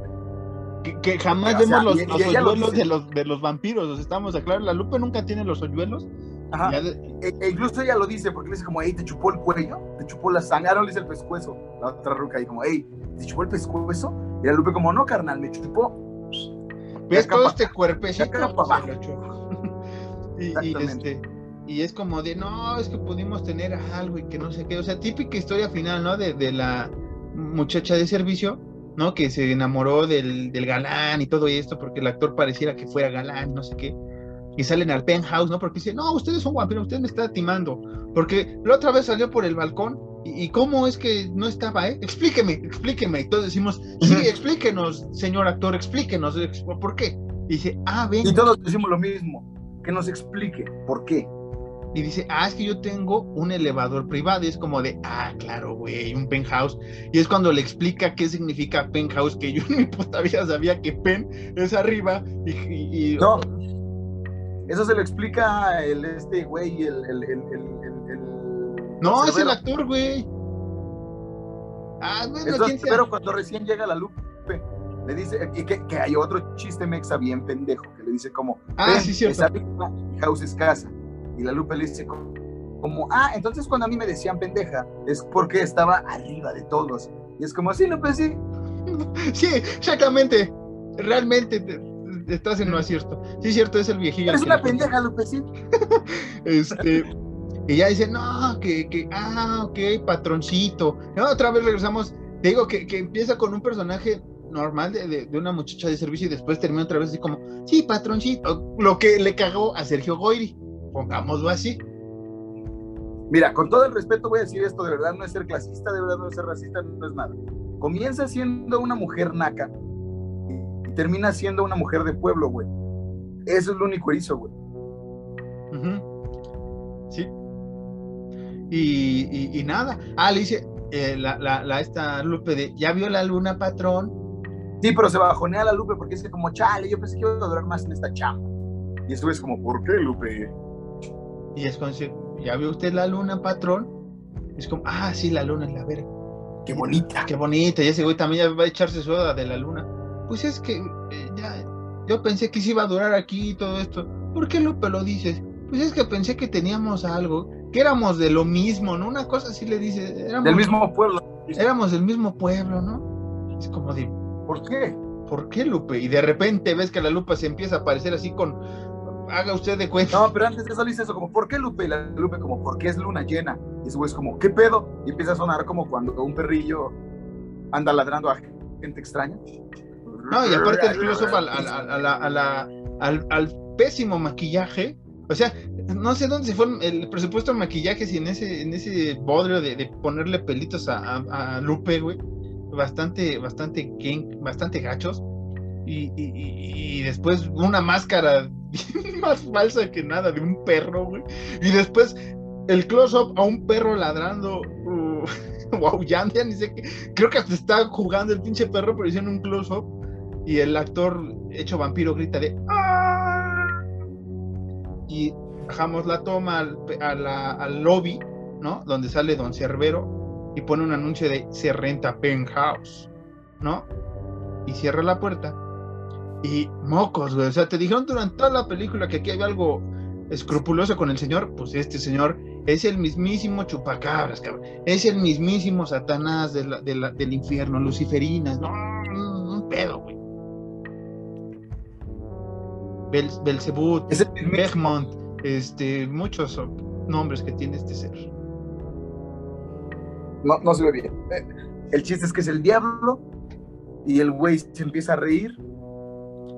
que, que jamás O sea, vemos los, y- los y lo hoyuelos de los, de los vampiros. O sea, estamos a claro, la Lupe nunca tiene los hoyuelos. Ajá. E, e incluso ella lo dice, porque le dice como, hey, te chupó el cuello, te chupó la sangre, ah, no le dice el pescuezo. La otra ruca ahí como, hey, te chupó el pescuezo. Y la Lupe como, no, carnal, me chupó. ¿Ves todo este cuerpecito? acá lo echó. Y, y, este, y es como de, no, es que pudimos tener algo y que no sé qué. O sea, típica historia final, ¿no? De, de la muchacha de servicio, ¿no? Que se enamoró del, del galán y todo esto, porque el actor pareciera que fuera galán, no sé qué. Y salen al penthouse, ¿no? Porque dice, no, ustedes son vampiros, usted me está timando. Porque la otra vez salió por el balcón. ¿Y, cómo es que no estaba, eh? Explíqueme, explíqueme. Y todos decimos, sí, explíquenos, señor actor, explíquenos. ex- ¿Por qué? Y dice, ah, ven. Y todos decimos lo mismo. Que nos explique por qué. Y dice, ah, es que yo tengo un elevador privado. Y es como de, ah, claro, güey, un penthouse. Y es cuando le explica qué significa penthouse, que yo en mi puta vida sabía que pen es arriba. Y, y- y- No. Eso se lo explica el este güey, el, el, el, No, es el actor, güey. Ah, bueno, Es pero cuando recién llega la Lupe, le dice, y que, que hay otro chiste mexa bien pendejo, que le dice como, Ah, "Ven, sí, cierto. es House es casa. Y la Lupe le dice como, como, ah, entonces cuando a mí me decían pendeja, es porque estaba arriba de todos. Y es como, sí, Lupe, sí. Sí, exactamente. Realmente te- te- estás en lo acierto. Sí, es cierto, es el viejillo. Que una pendeja, Lupe, sí. Este, y ya dice, no, que, que, ah, ok, patroncito. No, otra vez regresamos. Te digo que, que empieza con un personaje normal de, de- de una muchacha de servicio y después termina otra vez así como, sí, patroncito. Lo que le cagó a Sergio Goyri, pongámoslo así. Mira, con todo el respeto voy a decir esto, de verdad no es ser clasista, de verdad no es ser racista, no es nada. Comienza siendo una mujer naca y termina siendo una mujer de pueblo, güey. Eso es lo único que hizo, güey. Sí. Y, y- y nada. Ah, le dice, eh, la, la, la- esta Lupe de, ¿ya vio la luna, patrón? Sí, pero se bajonea la Lupe porque es como, chale, yo pensé que iba a durar más en esta chamba. Y eso es como, ¿por qué, Lupe? Y es cuando dice, ¿ya vio usted la luna, patrón? Es como, ah, sí, la luna es la verga. Qué bonita. Qué bonita, y ese güey también ya va a echarse soda de la luna. Pues es que eh, ya, yo pensé que sí iba a durar aquí y todo esto. ¿Por qué Lupe lo dices? Pues es que pensé que teníamos algo, que éramos de lo mismo, ¿no? Una cosa así le dice, éramos, Del mismo pueblo. éramos del mismo pueblo, ¿no? Es como de, ¿Por qué? ¿por qué Lupe? Y de repente ves que la lupa se empieza a aparecer así con, haga usted de cuenta. No, pero antes de eso le eso, como, ¿por qué Lupe? Y la Lupe como, porque es luna llena. Y ese güey es como, ¿qué pedo? Y empieza a sonar como cuando un perrillo anda ladrando a gente extraña. No, y aparte el close-up al, al- al- pésimo maquillaje. O sea, no sé dónde se fue el, el presupuesto de maquillaje, si en ese, en ese bodrio de, de ponerle pelitos a, a- a Lupe, güey. Bastante, bastante, bastante gachos. Y, y- y- y después una máscara más falsa que nada de un perro, güey. Y después el close-up a un perro ladrando. uh, wow, ya, ni sé qué. Creo que hasta está jugando el pinche perro, pero hicieron un close-up y el actor hecho vampiro grita de ¡Ah! Y bajamos la toma al, al lobby, ¿no? Donde sale Don Cerbero y pone un anuncio de se renta penthouse, ¿no? Y cierra la puerta. Y mocos, güey. O sea, te dijeron durante toda la película que aquí había algo escrupuloso con el señor. Pues este señor es el mismísimo chupacabras, cabrón. Es el mismísimo Satanás del infierno, Luciferinas. No, un pedo, güey. Bel, Belzebut, este, muchos nombres que tiene este ser. No, no se ve bien. Eh, el chiste es que es el diablo y el güey se empieza a reír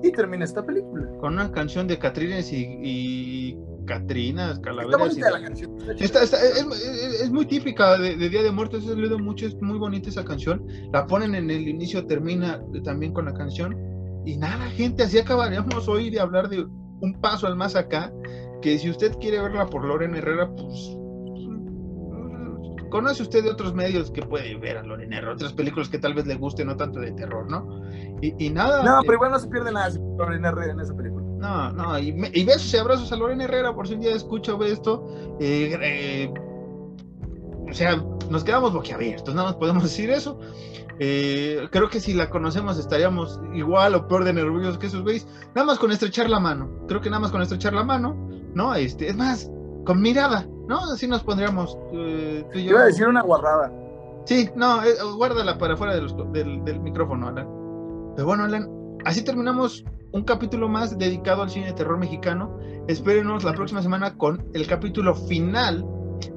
y termina esta película. Con una canción de Catrines y, y Catrinas, Calaveras. Está la canción. es, muy típica de, Día de Muertos, he leído mucho, es muy bonita esa canción. La ponen en el inicio, termina también con la canción. Y nada, gente, así acabaríamos hoy de hablar de un paso al más acá, que si usted quiere verla por Lorena Herrera, pues conoce usted de otros medios que puede ver a Lorena Herrera, otras películas que tal vez le gusten, no tanto de terror, ¿no? Y, nada. No, pero igual no se pierde nada Lorena Herrera en esa película. No, no, y, besos y abrazos a Lorena Herrera por si un día escucha o ve esto. Eh, eh, o sea, nos quedamos boquiabiertos, nada más podemos decir eso. Eh, creo que si la conocemos estaríamos igual o peor de nerviosos que esos güeyes. Nada más con estrechar la mano. Creo que nada más con estrechar la mano, ¿no? Este, es más, con mirada, ¿no? Así nos pondríamos eh, tú y yo. Iba a decir una guardada. Sí, no, eh, guárdala para afuera del, del micrófono, Alan. Pero bueno, Alan, así terminamos un capítulo más dedicado al cine de terror mexicano. Espérenos la próxima semana con el capítulo final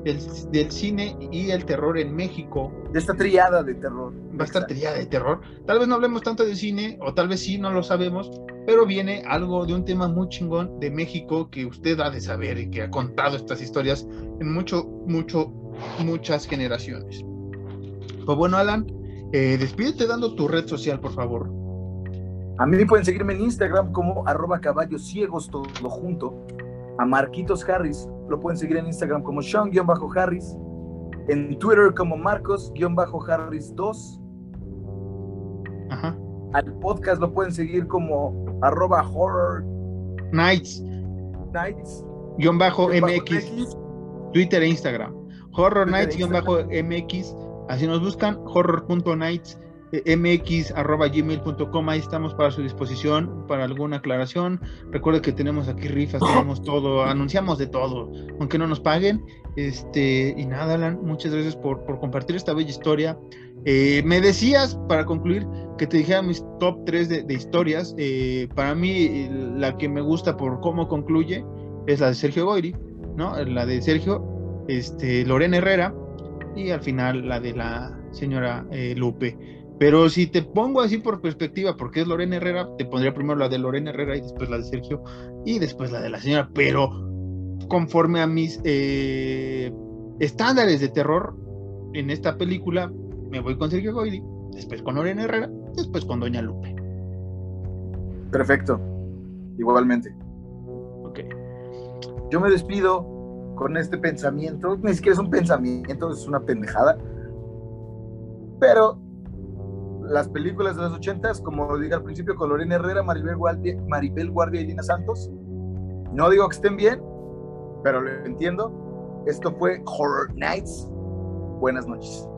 del, cine y el terror en México. De esta triada de terror. Va a estar triada de terror. Tal vez no hablemos tanto de cine, o tal vez sí, no lo sabemos, pero viene algo de un tema muy chingón de México que usted ha de saber y que ha contado estas historias en mucho, mucho, muchas generaciones. Pues bueno, Alan, eh, despídete dando tu red social, por favor. A mí pueden seguirme en Instagram como arroba caballos ciegos, todo junto. A Marquitos Harris lo pueden seguir en Instagram como Sean-Harris. En Twitter como Marcos-Harris2. Ajá. Al podcast lo pueden seguir como arroba horror nights. Nights. Guión bajo MX. Twitter e Instagram. Horror Nights guion bajo MX. Así nos buscan. Horror.nights mx.gmail.com, ahí estamos para su disposición, para alguna aclaración. Recuerde que tenemos aquí rifas, tenemos todo, anunciamos de todo, aunque no nos paguen. Este, y nada, Alan, muchas gracias por, compartir esta bella historia. Eh, me decías, para concluir, que te dijera mis top 3 de, historias. Eh, para mí, la que me gusta por cómo concluye es la de Sergio Goyri, ¿no? La de Sergio, este, Lorena Herrera, y al final la de la señora eh, Lupe. Pero si te pongo así por perspectiva, porque es Lorena Herrera, te pondría primero la de Lorena Herrera y después la de Sergio y después la de la señora. Pero conforme a mis eh, estándares de terror en esta película, me voy con Sergio Goyri, después con Lorena Herrera, después con Doña Lupe. Perfecto, igualmente. Ok. Yo me despido con este pensamiento, ni siquiera es un pensamiento, es una pendejada. Pero las películas de los ochentas, como dije al principio, con Herrera, Maribel Guardia, Maribel Guardia y Lina Santos. No digo que estén bien, pero lo entiendo. Esto fue Horror Nights. Buenas noches.